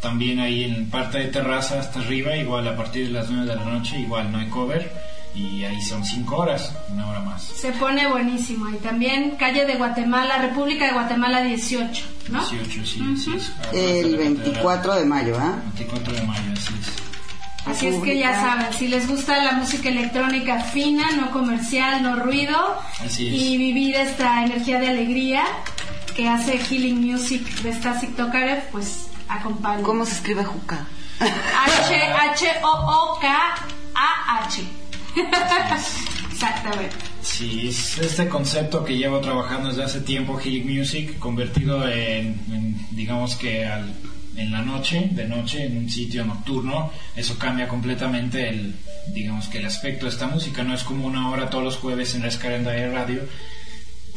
También ahí en parte de terraza hasta arriba, igual a partir de las 9 de la noche, igual no hay cover. Y ahí son 5 horas, una hora más. Se pone buenísimo. Y también calle de Guatemala, República de Guatemala 18, ¿no? 18, sí, sí. es, atrás de El la catedral. 24 de mayo, ¿ah? 24 de mayo, así es. Así es que ya saben, si les gusta la música electrónica fina, no comercial, no ruido, Así es. y vivir esta energía de alegría que hace Healing Music de Stasic Tokarev, pues acompañen. ¿Cómo se escribe Juca? H-H-O-O-K-A-H. (laughs) Exactamente. Sí, es este concepto que llevo trabajando desde hace tiempo, Healing Music, convertido en, digamos que al- en la noche, de noche, en un sitio nocturno, eso cambia completamente el, digamos que el aspecto de esta música, no es como una hora todos los jueves en la escalenda de radio,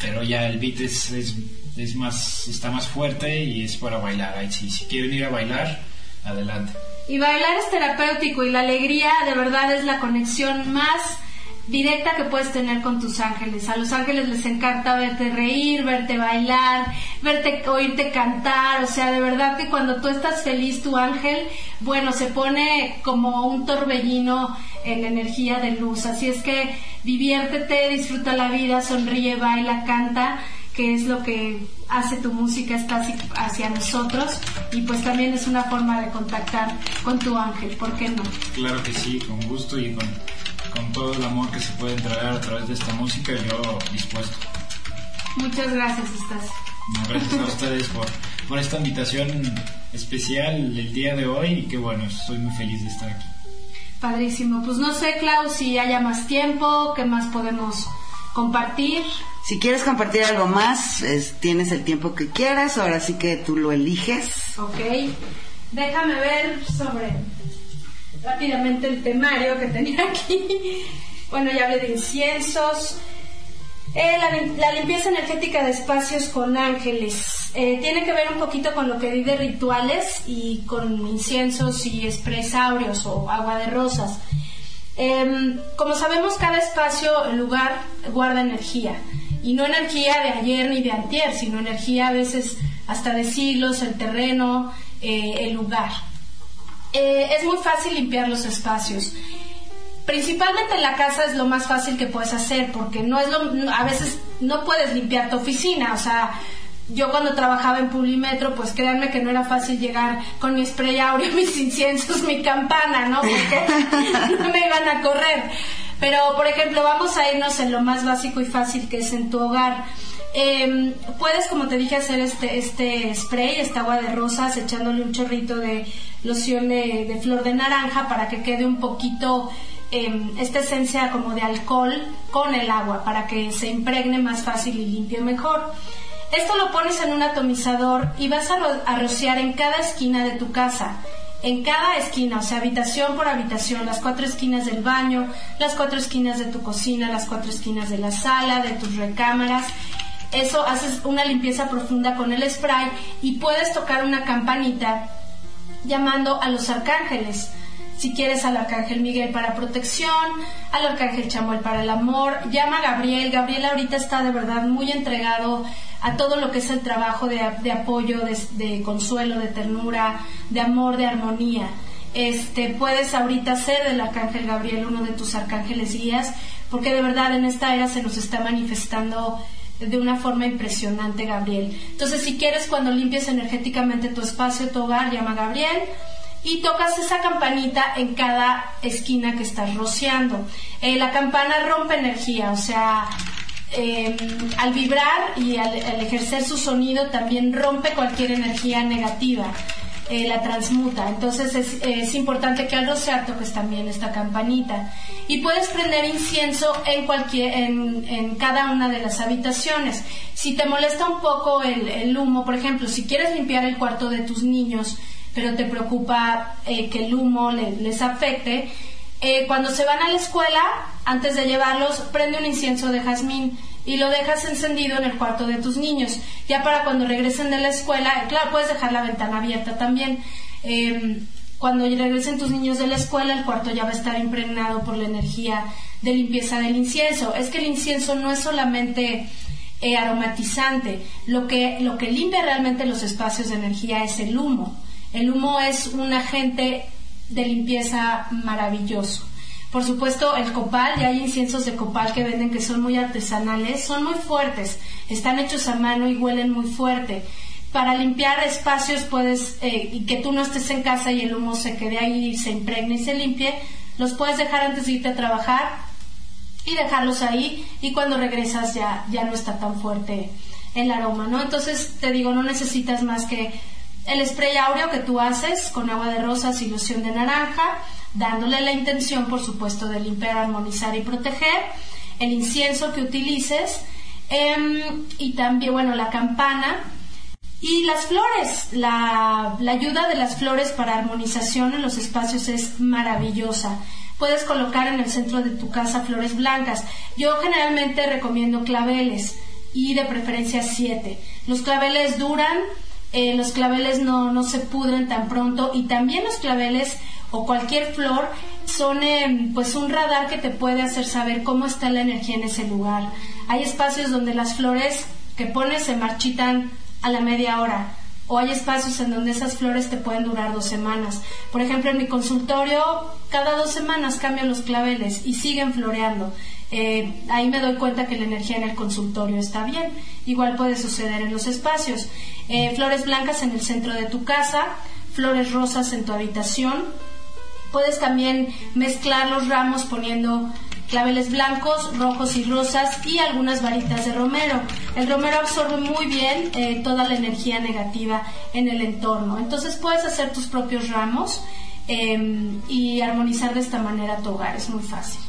pero ya el beat es, es, es más, está más fuerte y es para bailar, si quieren ir a bailar, adelante. Y bailar es terapéutico y la alegría de verdad es la conexión más directa que puedes tener con tus ángeles. A los ángeles les encanta verte reír, verte bailar, verte oírte cantar, o sea, de verdad que cuando tú estás feliz tu ángel, bueno, se pone como un torbellino en energía de luz. Así es que diviértete, disfruta la vida, sonríe, baila, canta que es lo que hace tu música está hacia, nosotros y pues también es una forma de contactar con tu ángel, ¿por qué no? Claro que sí, con gusto y con, con todo el amor que se puede entregar a través de esta música, yo dispuesto. Muchas gracias, Estás. No, gracias a ustedes por, por esta invitación especial el día de hoy y que bueno, estoy muy feliz de estar aquí. Padrísimo. Pues no sé, Clau, si haya más tiempo, qué más podemos compartir. Si quieres compartir algo más, es- tienes el tiempo que quieras, ahora sí que tú lo eliges. Ok. Déjame ver sobre rápidamente el temario que tenía aquí. Bueno, ya hablé de inciensos. Eh, la, la limpieza energética de espacios con ángeles. Eh, tiene que ver un poquito con lo que di de rituales y con inciensos y sprays o agua de rosas. Em, como sabemos, cada espacio, lugar, guarda energía. Y no energía de ayer ni de antier, sino energía a veces hasta de siglos, el terreno, eh, el lugar. Eh, es muy fácil limpiar los espacios. Principalmente en la casa es lo más fácil que puedes hacer porque no es lo a veces no puedes limpiar tu oficina, o sea, yo cuando trabajaba en Publimetro, pues créanme que no era fácil llegar con mi spray áureo, (laughs) mis inciensos, mi campana, ¿no? Porque (laughs) no me iban a correr. Pero, por ejemplo, vamos a irnos en lo más básico y fácil que es en tu hogar. Eh, puedes, como te dije, hacer este, este spray, esta agua de rosas, echándole un chorrito de loción de, flor de naranja para que quede un poquito eh, esta esencia como de alcohol con el agua, para que se impregne más fácil y limpie mejor. Esto lo pones en un atomizador y vas a rociar en cada esquina de tu casa. En cada esquina, o sea, habitación por habitación, las cuatro esquinas del baño, las cuatro esquinas de tu cocina, las cuatro esquinas de la sala, de tus recámaras. Eso haces una limpieza profunda con el spray y puedes tocar una campanita llamando a los arcángeles. Si quieres al arcángel Miguel para protección, al arcángel Chamuel para el amor, llama a Gabriel. Gabriel ahorita está de verdad muy entregado a todo lo que es el trabajo de, apoyo, de, consuelo, de ternura, de amor, de armonía. Este, puedes ahorita ser del arcángel Gabriel uno de tus arcángeles guías, porque de verdad en esta era se nos está manifestando de una forma impresionante, Gabriel. Entonces, si quieres, cuando limpies energéticamente tu espacio, tu hogar, llama a Gabriel y tocas esa campanita en cada esquina que estás rociando. Eh, la campana rompe energía, o sea, em, al vibrar y al, ejercer su sonido también rompe cualquier energía negativa. Eh, la transmuta. Entonces es, importante que al rociar toques también esta campanita. Y puedes prender incienso en, cualquier, en, cada una de las habitaciones. Si te molesta un poco el, humo, por ejemplo, si quieres limpiar el cuarto de tus niños, pero te preocupa eh, que el humo les afecte, eh, cuando se van a la escuela, antes de llevarlos, prende un incienso de jazmín y lo dejas encendido en el cuarto de tus niños. Ya para cuando regresen de la escuela, claro, puedes dejar la ventana abierta también. Em, cuando regresen tus niños de la escuela, el cuarto ya va a estar impregnado por la energía de limpieza del incienso. Es que el incienso no es solamente eh, aromatizante, lo que, lo que limpia realmente los espacios de energía es el humo. El humo es un agente de limpieza maravilloso. Por supuesto, el copal, ya hay inciensos de copal que venden que son muy artesanales, son muy fuertes, están hechos a mano y huelen muy fuerte. Para limpiar espacios puedes, eh, y que tú no estés en casa y el humo se quede ahí se impregne y se limpie, los puedes dejar antes de irte a trabajar y dejarlos ahí y cuando regresas ya, ya no está tan fuerte el aroma, ¿no? Entonces te digo, no necesitas más que el spray áureo que tú haces con agua de rosas y loción de naranja, dándole la intención, por supuesto, de limpiar, armonizar y proteger, el incienso que utilices em, y también, bueno, la campana y las flores. La ayuda de las flores para armonización en los espacios es maravillosa. Puedes colocar en el centro de tu casa flores blancas. Yo generalmente recomiendo claveles y de preferencia siete. Los claveles duran, eh, los claveles no, no se pudren tan pronto y también los claveles o cualquier flor son em, pues un radar que te puede hacer saber cómo está la energía en ese lugar. Hay espacios donde las flores que pones se marchitan a la media hora o hay espacios en donde esas flores te pueden durar dos semanas. Por ejemplo, en mi consultorio cada dos semanas cambian los claveles y siguen floreando. Eh, ahí me doy cuenta que la energía en el consultorio está bien. Igual puede suceder en los espacios. Eh, flores blancas en el centro de tu casa, flores rosas en tu habitación, Puedes también mezclar los ramos poniendo claveles blancos, rojos y rosas y algunas varitas de romero. El romero absorbe muy bien eh, toda la energía negativa en el entorno. Entonces puedes hacer tus propios ramos y armonizar de esta manera tu hogar. Es muy fácil.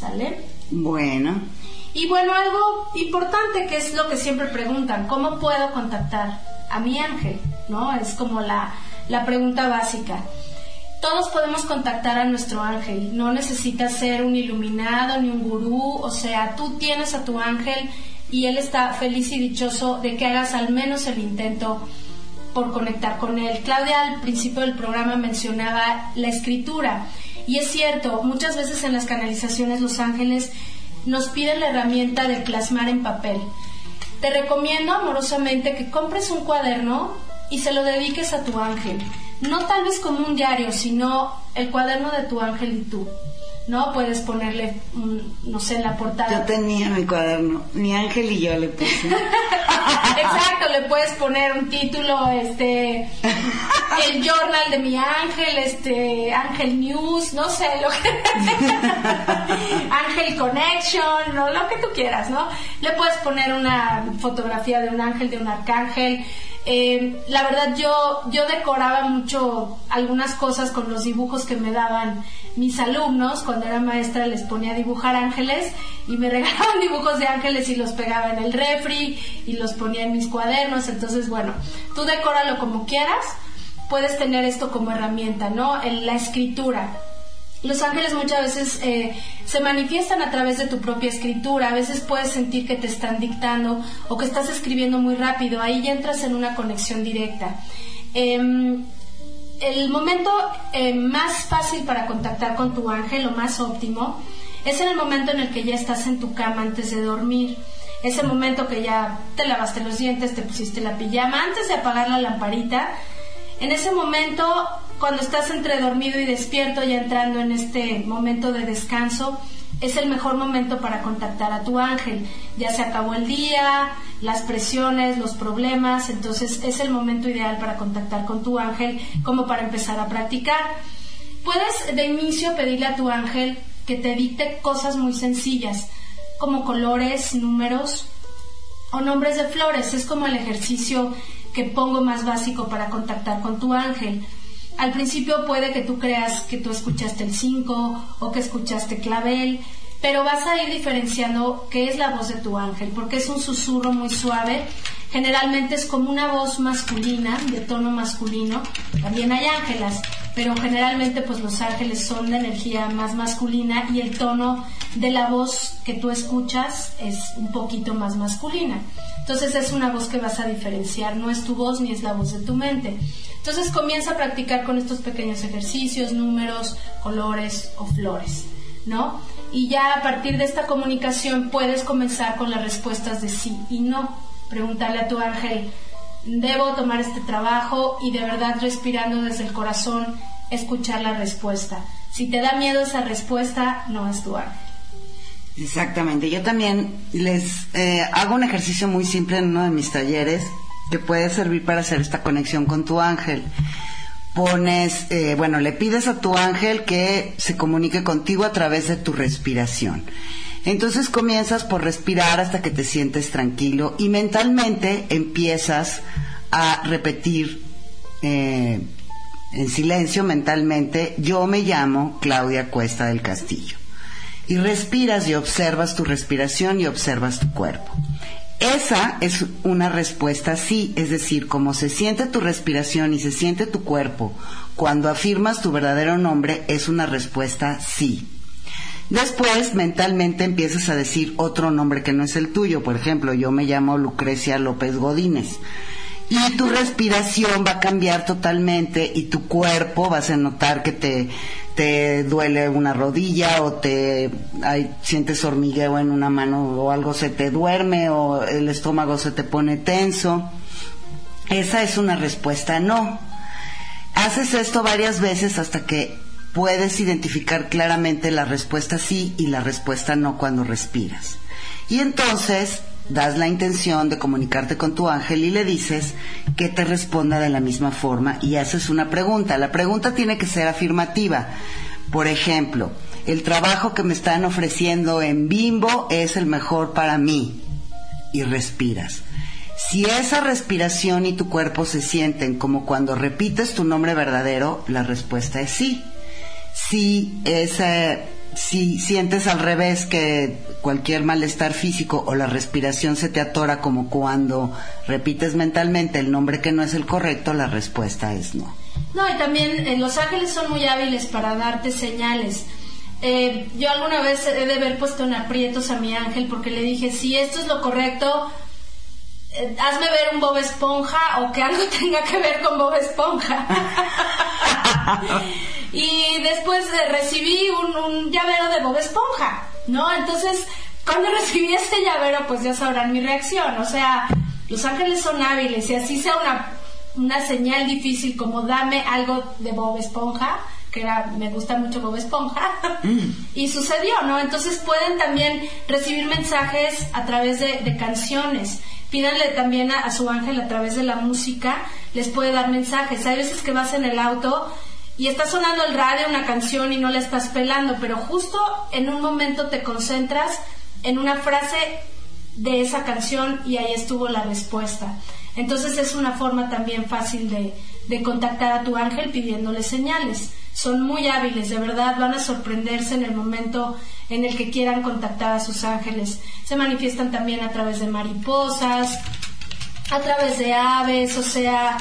¿Sale? Bueno. Y bueno, algo importante que es lo que siempre preguntan, ¿cómo puedo contactar a mi ángel? ¿No? Es como la, la pregunta básica todos podemos contactar a nuestro ángel. No necesitas ser un iluminado ni un gurú. O sea, tú tienes a tu ángel y él está feliz y dichoso de que hagas al menos el intento por conectar con él. Claudia al principio del programa mencionaba la escritura. Y es cierto, muchas veces en las canalizaciones los ángeles nos piden la herramienta de plasmar en papel. Te recomiendo amorosamente que compres un cuaderno y se lo dediques a tu ángel no tal vez como un diario, sino el cuaderno de tu ángel y tú. ¿No? Puedes ponerle, no sé, en la portada. Yo tenía mi cuaderno, mi ángel y yo le puse. (laughs) Exacto, le puedes poner un título, este, el journal de mi ángel, este, Ángel News, no sé, lo que... (laughs) ángel Connection, ¿no? Lo que tú quieras, ¿no? Le puedes poner una fotografía de un ángel, de un arcángel, eh, la verdad yo, yo decoraba mucho algunas cosas con los dibujos que me daban mis alumnos. Cuando era maestra les ponía a dibujar ángeles y me (laughs) regalaban dibujos de ángeles y los pegaba en el refri y los ponía en mis cuadernos. Entonces, bueno, tú decóralo como quieras. puedes tener esto como herramienta, ¿no? En la escritura. Los ángeles muchas veces eh, se manifiestan a través de tu propia escritura. A veces puedes sentir que te están dictando o que estás escribiendo muy rápido. Ahí ya entras en una conexión directa. Em, el momento eh, más fácil para contactar con tu ángel, lo más óptimo, es en el momento en el que ya estás en tu cama antes de dormir. Ese momento que ya te lavaste los dientes, te pusiste la pijama, antes de apagar la lamparita. En ese momento cuando estás entre dormido y despierto, ya entrando en este momento de descanso, es el mejor momento para contactar a tu ángel. Ya se acabó el día, las presiones, los problemas, entonces es el momento ideal para contactar con tu ángel como para empezar a practicar. Puedes de inicio pedirle a tu ángel que te dicte cosas muy sencillas, como colores, números o nombres de flores. Es como el ejercicio que pongo más básico para contactar con tu ángel. Al principio puede que tú creas que tú escuchaste el 5 o que escuchaste clavel, pero vas a ir diferenciando qué es la voz de tu ángel, porque es un susurro muy suave. Generalmente es como una voz masculina, de tono masculino. También hay ángelas, pero generalmente pues los ángeles son de energía más masculina y el tono de la voz que tú escuchas es un poquito más masculina. Entonces es una voz que vas a diferenciar, no es tu voz ni es la voz de tu mente. Entonces comienza a practicar con estos pequeños ejercicios, números, colores o flores, ¿no? Y ya a partir de esta comunicación puedes comenzar con las respuestas de sí y no. Preguntarle a tu ángel, debo tomar este trabajo y de verdad respirando desde el corazón escuchar la respuesta. Si te da miedo esa respuesta, no es tu ángel. Exactamente. Yo también les eh, hago un ejercicio muy simple en uno de mis talleres que puede servir para hacer esta conexión con tu ángel. Pones, eh, bueno, le pides a tu ángel que se comunique contigo a través de tu respiración. Entonces comienzas por respirar hasta que te sientes tranquilo y mentalmente empiezas a repetir eh, en silencio mentalmente, yo me llamo Claudia Cuesta del Castillo. Y respiras y observas tu respiración y observas tu cuerpo. Esa es una respuesta sí, es decir, como se siente tu respiración y se siente tu cuerpo cuando afirmas tu verdadero nombre, es una respuesta sí. Después, mentalmente empiezas a decir otro nombre que no es el tuyo. Por ejemplo, yo me llamo Lucrecia López Godínez. Y tu respiración va a cambiar totalmente y tu cuerpo vas a notar que te, te duele una rodilla o te sientes hormigueo en una mano o algo se te duerme o el estómago se te pone tenso. Esa es una respuesta no. Haces esto varias veces hasta que puedes identificar claramente la respuesta sí y la respuesta no cuando respiras. Y entonces das la intención de comunicarte con tu ángel y le dices que te responda de la misma forma y haces una pregunta. La pregunta tiene que ser afirmativa. Por ejemplo, el trabajo que me están ofreciendo en Bimbo es el mejor para mí. Y respiras. Si esa respiración y tu cuerpo se sienten como cuando repites tu nombre verdadero, la respuesta es sí. Si esa si sientes al revés que cualquier malestar físico o la respiración se te atora como cuando repites mentalmente el nombre que no es el correcto, la respuesta es no. No, y también eh, los ángeles son muy hábiles para darte señales. Eh, yo alguna vez he de haber puesto en aprietos a mi ángel porque le dije, si esto es lo correcto, eh, hazme ver un Bob Esponja o que algo (laughs) tenga que ver con Bob Esponja. (laughs) y después recibí un, llavero de Bob Esponja, ¿no? Entonces, cuando (laughs) recibí este llavero, pues ya sabrán mi reacción. O sea, los ángeles son hábiles y así sea una, una señal difícil como dame algo de Bob Esponja, que era, me gusta mucho Bob Esponja, mm. y sucedió, ¿no? Entonces pueden también recibir mensajes a través de canciones pídanle también a, su ángel a través de la música, les puede dar mensajes. Hay veces que vas en el auto y está sonando el radio, una canción y no la estás pelando, pero justo en un momento te concentras en una frase de esa canción y ahí estuvo la respuesta. Entonces es una forma también fácil de, de contactar a tu ángel pidiéndole señales. Son muy hábiles, de verdad, van a sorprenderse en el momento en el que quieran contactar a sus ángeles. Se manifiestan también a través de mariposas, a través de aves, o sea,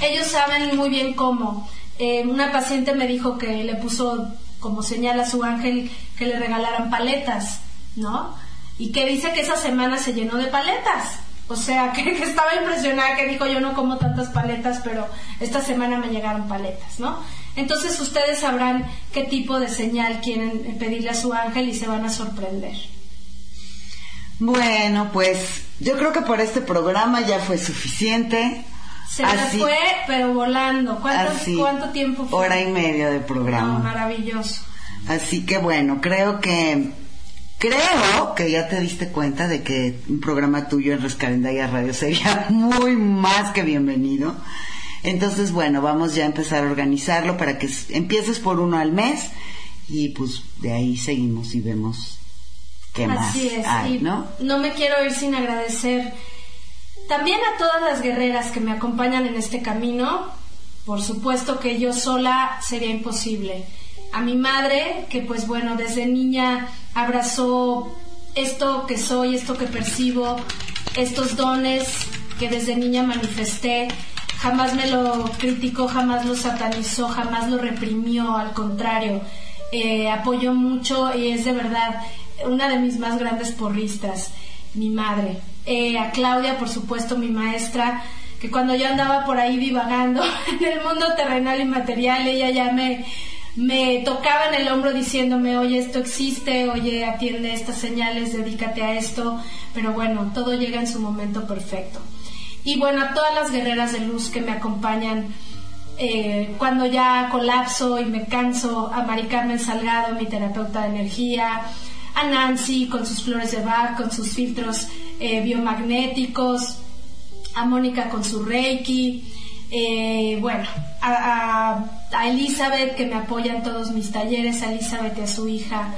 ellos saben muy bien cómo. Eh, una paciente me dijo que le puso como señal a su ángel que le regalaran paletas, ¿no? Y que dice que esa semana se llenó de paletas. O sea, (laughs) que, que, estaba impresionada, que dijo yo no como tantas paletas, pero esta semana me llegaron paletas, ¿no? Entonces ustedes sabrán qué tipo de señal quieren pedirle a su ángel y se van a sorprender. Bueno, pues yo creo que por este programa ya fue suficiente. Se me fue, pero volando. ¿Cuánto, tiempo fue? Hora y media de programa. maravilloso. Así que bueno, creo que creo que ya te diste cuenta de que un programa tuyo en Rescarendaya Radio sería (laughs) muy más que bienvenido. Entonces, bueno, vamos ya a empezar a organizarlo para que empieces por uno al mes y pues de ahí seguimos y vemos qué más hay, ¿no? No me quiero ir sin agradecer también a todas las guerreras que me acompañan en este camino, por supuesto que yo sola sería imposible. A mi madre, que pues bueno, desde niña abrazó esto que soy, esto que percibo, estos dones que desde niña manifesté, jamás me lo criticó, jamás lo satanizó, jamás lo reprimió, al contrario, eh, apoyó mucho y es de verdad una de mis más grandes porristas, mi madre. Eh, a Claudia, por supuesto, mi maestra, que cuando yo andaba por ahí divagando (laughs) en el mundo terrenal y material, ella ya me, me tocaba en el hombro diciéndome, oye, esto existe, oye, atiende estas señales, dedícate a esto, pero bueno, todo llega en su momento perfecto. Y bueno, a todas las guerreras de luz que me acompañan eh, cuando ya colapso y me canso, a Mari Carmen Salgado, mi terapeuta de energía, a Nancy con sus flores de Bach, con sus filtros eh, biomagnéticos, a Mónica con su Reiki, eh, bueno, a, Elizabeth que me apoya en todos mis talleres, a Elizabeth y a su hija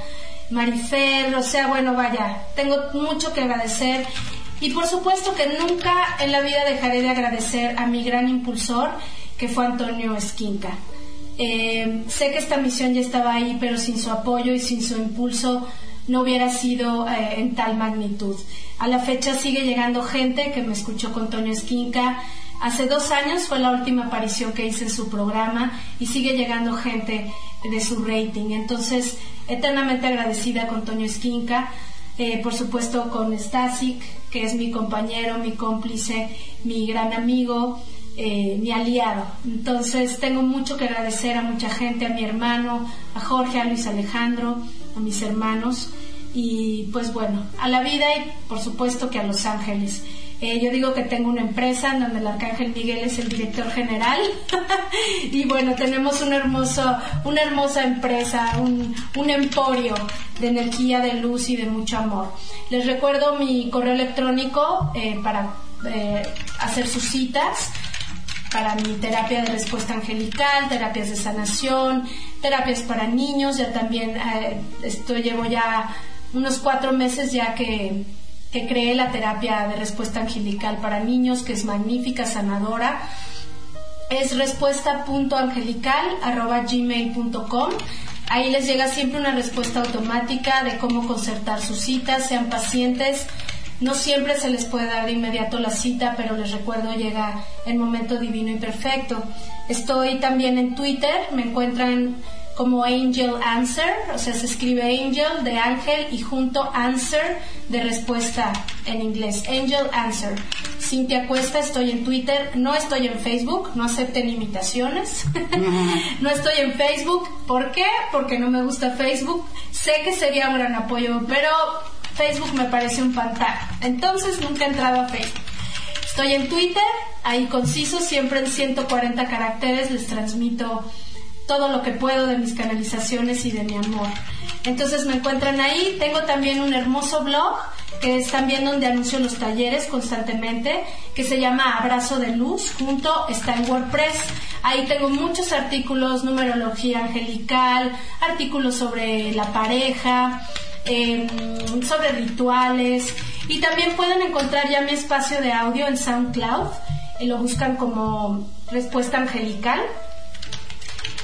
Marifer, o sea, bueno, vaya, tengo mucho que agradecer y por supuesto que nunca en la vida dejaré de agradecer a mi gran impulsor que fue Antonio Esquinca. Eh, sé que esta misión ya estaba ahí, pero sin su apoyo y sin su impulso no hubiera sido eh, en tal magnitud. A la fecha sigue llegando gente que me escuchó con Toño Esquinca. Hace dos años fue la última aparición que hice en su programa y sigue llegando gente de su rating. Entonces, eternamente agradecida con Toño Esquinca, eh, por supuesto con Stasic, que es mi compañero, mi cómplice, mi gran amigo, eh, mi aliado. Entonces, tengo mucho que agradecer a mucha gente, a mi hermano, a Jorge, a Luis Alejandro, a mis hermanos y pues bueno, a la vida y por supuesto que a Los Ángeles. Eh, yo digo que tengo una empresa en donde el Arcángel Miguel es el director general (laughs) y bueno, tenemos un hermoso, una hermosa empresa, un, un emporio de energía, de luz y de mucho amor. Les recuerdo mi correo electrónico eh, para eh, hacer sus citas para mi terapia de respuesta angelical, terapias de sanación, terapias para niños, ya también esto llevo ya unos cuatro meses ya que, que creé la terapia de respuesta angelical para niños, que es magnífica, sanadora. Es respuesta.angelical.gmail.com. Ahí les llega siempre una respuesta automática de cómo concertar sus citas, sean pacientes. No siempre se les puede dar de inmediato la cita, pero les recuerdo llega el momento divino y perfecto. Estoy también en Twitter, me encuentran como Angel Answer, o sea, se escribe Angel de ángel y junto Answer de respuesta en inglés. Angel Answer. Cintia Cuesta, estoy en Twitter, no estoy en Facebook, no acepten imitaciones. (laughs) no estoy en Facebook, ¿por qué? Porque no me gusta Facebook. Sé que sería un gran apoyo, pero Facebook me parece un pantano. Entonces nunca he entrado a Facebook. Estoy en Twitter, ahí conciso, siempre en 140 caracteres les transmito todo lo que puedo de mis canalizaciones y de mi amor. Entonces me encuentran ahí. Tengo también un hermoso blog que es también donde anuncio los talleres constantemente, que se llama Abrazo de Luz, junto está en WordPress. Ahí tengo muchos artículos, numerología angelical, artículos sobre la pareja, em, sobre rituales y también pueden encontrar ya mi espacio de audio en SoundCloud y lo buscan como respuesta angelical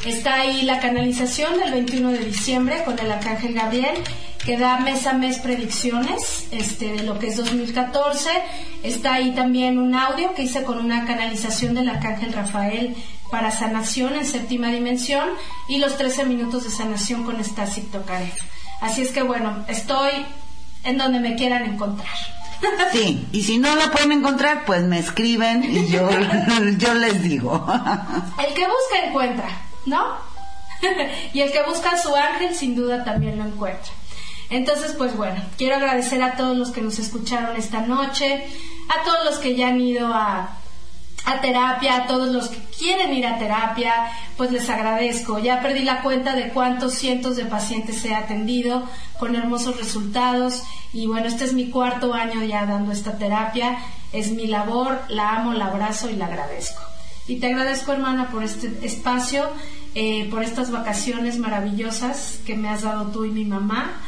Está ahí la canalización del 21 de diciembre con el Arcángel Gabriel que da mes a mes predicciones este, de lo que es 2014. Está ahí también un audio que hice con una canalización del Arcángel Rafael para sanación en séptima dimensión y los 13 minutos de sanación con Stasic Tokarev. Así es que bueno, estoy en donde me quieran encontrar. (laughs) Sí, y si no la pueden encontrar, pues me escriben y yo, (laughs) yo les digo. El que busca encuentra, ¿no? (laughs) y el que busca a su ángel sin duda también lo encuentra. Entonces, pues bueno, quiero agradecer a todos los que nos escucharon esta noche, a todos los que ya han ido a, a terapia, a todos los que quieren ir a terapia, pues les agradezco. Ya perdí la cuenta de cuántos cientos de pacientes he atendido con hermosos resultados y bueno, este es mi cuarto año ya dando esta terapia. Es mi labor, la amo, la abrazo y la agradezco. Y te agradezco, hermana, por este espacio, eh, por estas vacaciones maravillosas que me has dado tú y mi mamá,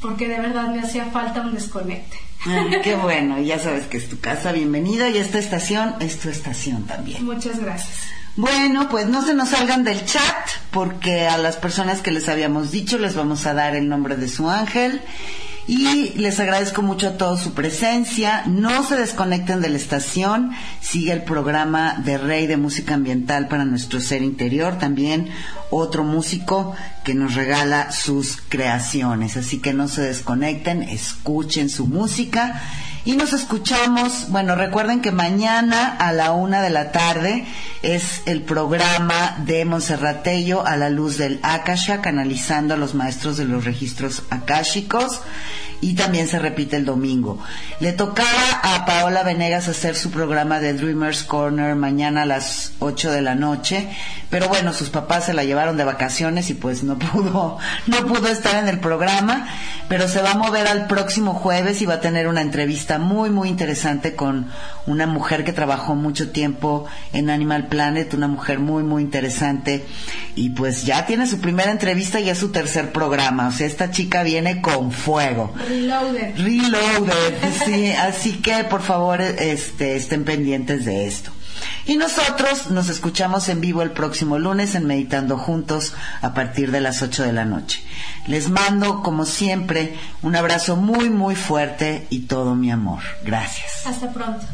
porque de verdad me hacía falta un desconecte. qué (laughs) bueno, ya sabes que es tu casa, bienvenido y esta estación es tu estación también. Muchas gracias. Bueno, pues no se nos salgan del chat porque a las personas que les habíamos dicho les vamos a dar el nombre de su ángel y les agradezco mucho a todos su presencia. No se desconecten de la estación. Sigue el programa de Rey de Música Ambiental para nuestro ser interior. También otro músico que nos regala sus creaciones. Así que no se desconecten, escuchen su música. Y nos escuchamos, bueno, recuerden que mañana a la una de la tarde es el programa de Monserratello a la luz del Akasha, canalizando a los maestros de los registros akáshicos y también se repite el domingo. Le tocaba a Paola Venegas hacer su programa de Dreamers Corner mañana a las 8 de la noche, pero bueno, sus papás se la llevaron de vacaciones y pues no (laughs) pudo, no pudo estar en el programa, pero se va a mover al próximo jueves y va a tener una entrevista muy, muy interesante con una mujer que trabajó mucho tiempo en Animal Planet, una mujer muy, muy interesante y pues ya tiene su primera entrevista y es su tercer programa, o sea, esta chica viene con fuego. Reloaded. Reloaded, sí. Así que por favor este, estén pendientes de esto. Y nosotros nos escuchamos en vivo el próximo lunes en Meditando Juntos a partir de las 8 de la noche. Les mando, como siempre, un abrazo muy, muy fuerte y todo mi amor. Gracias. Hasta pronto.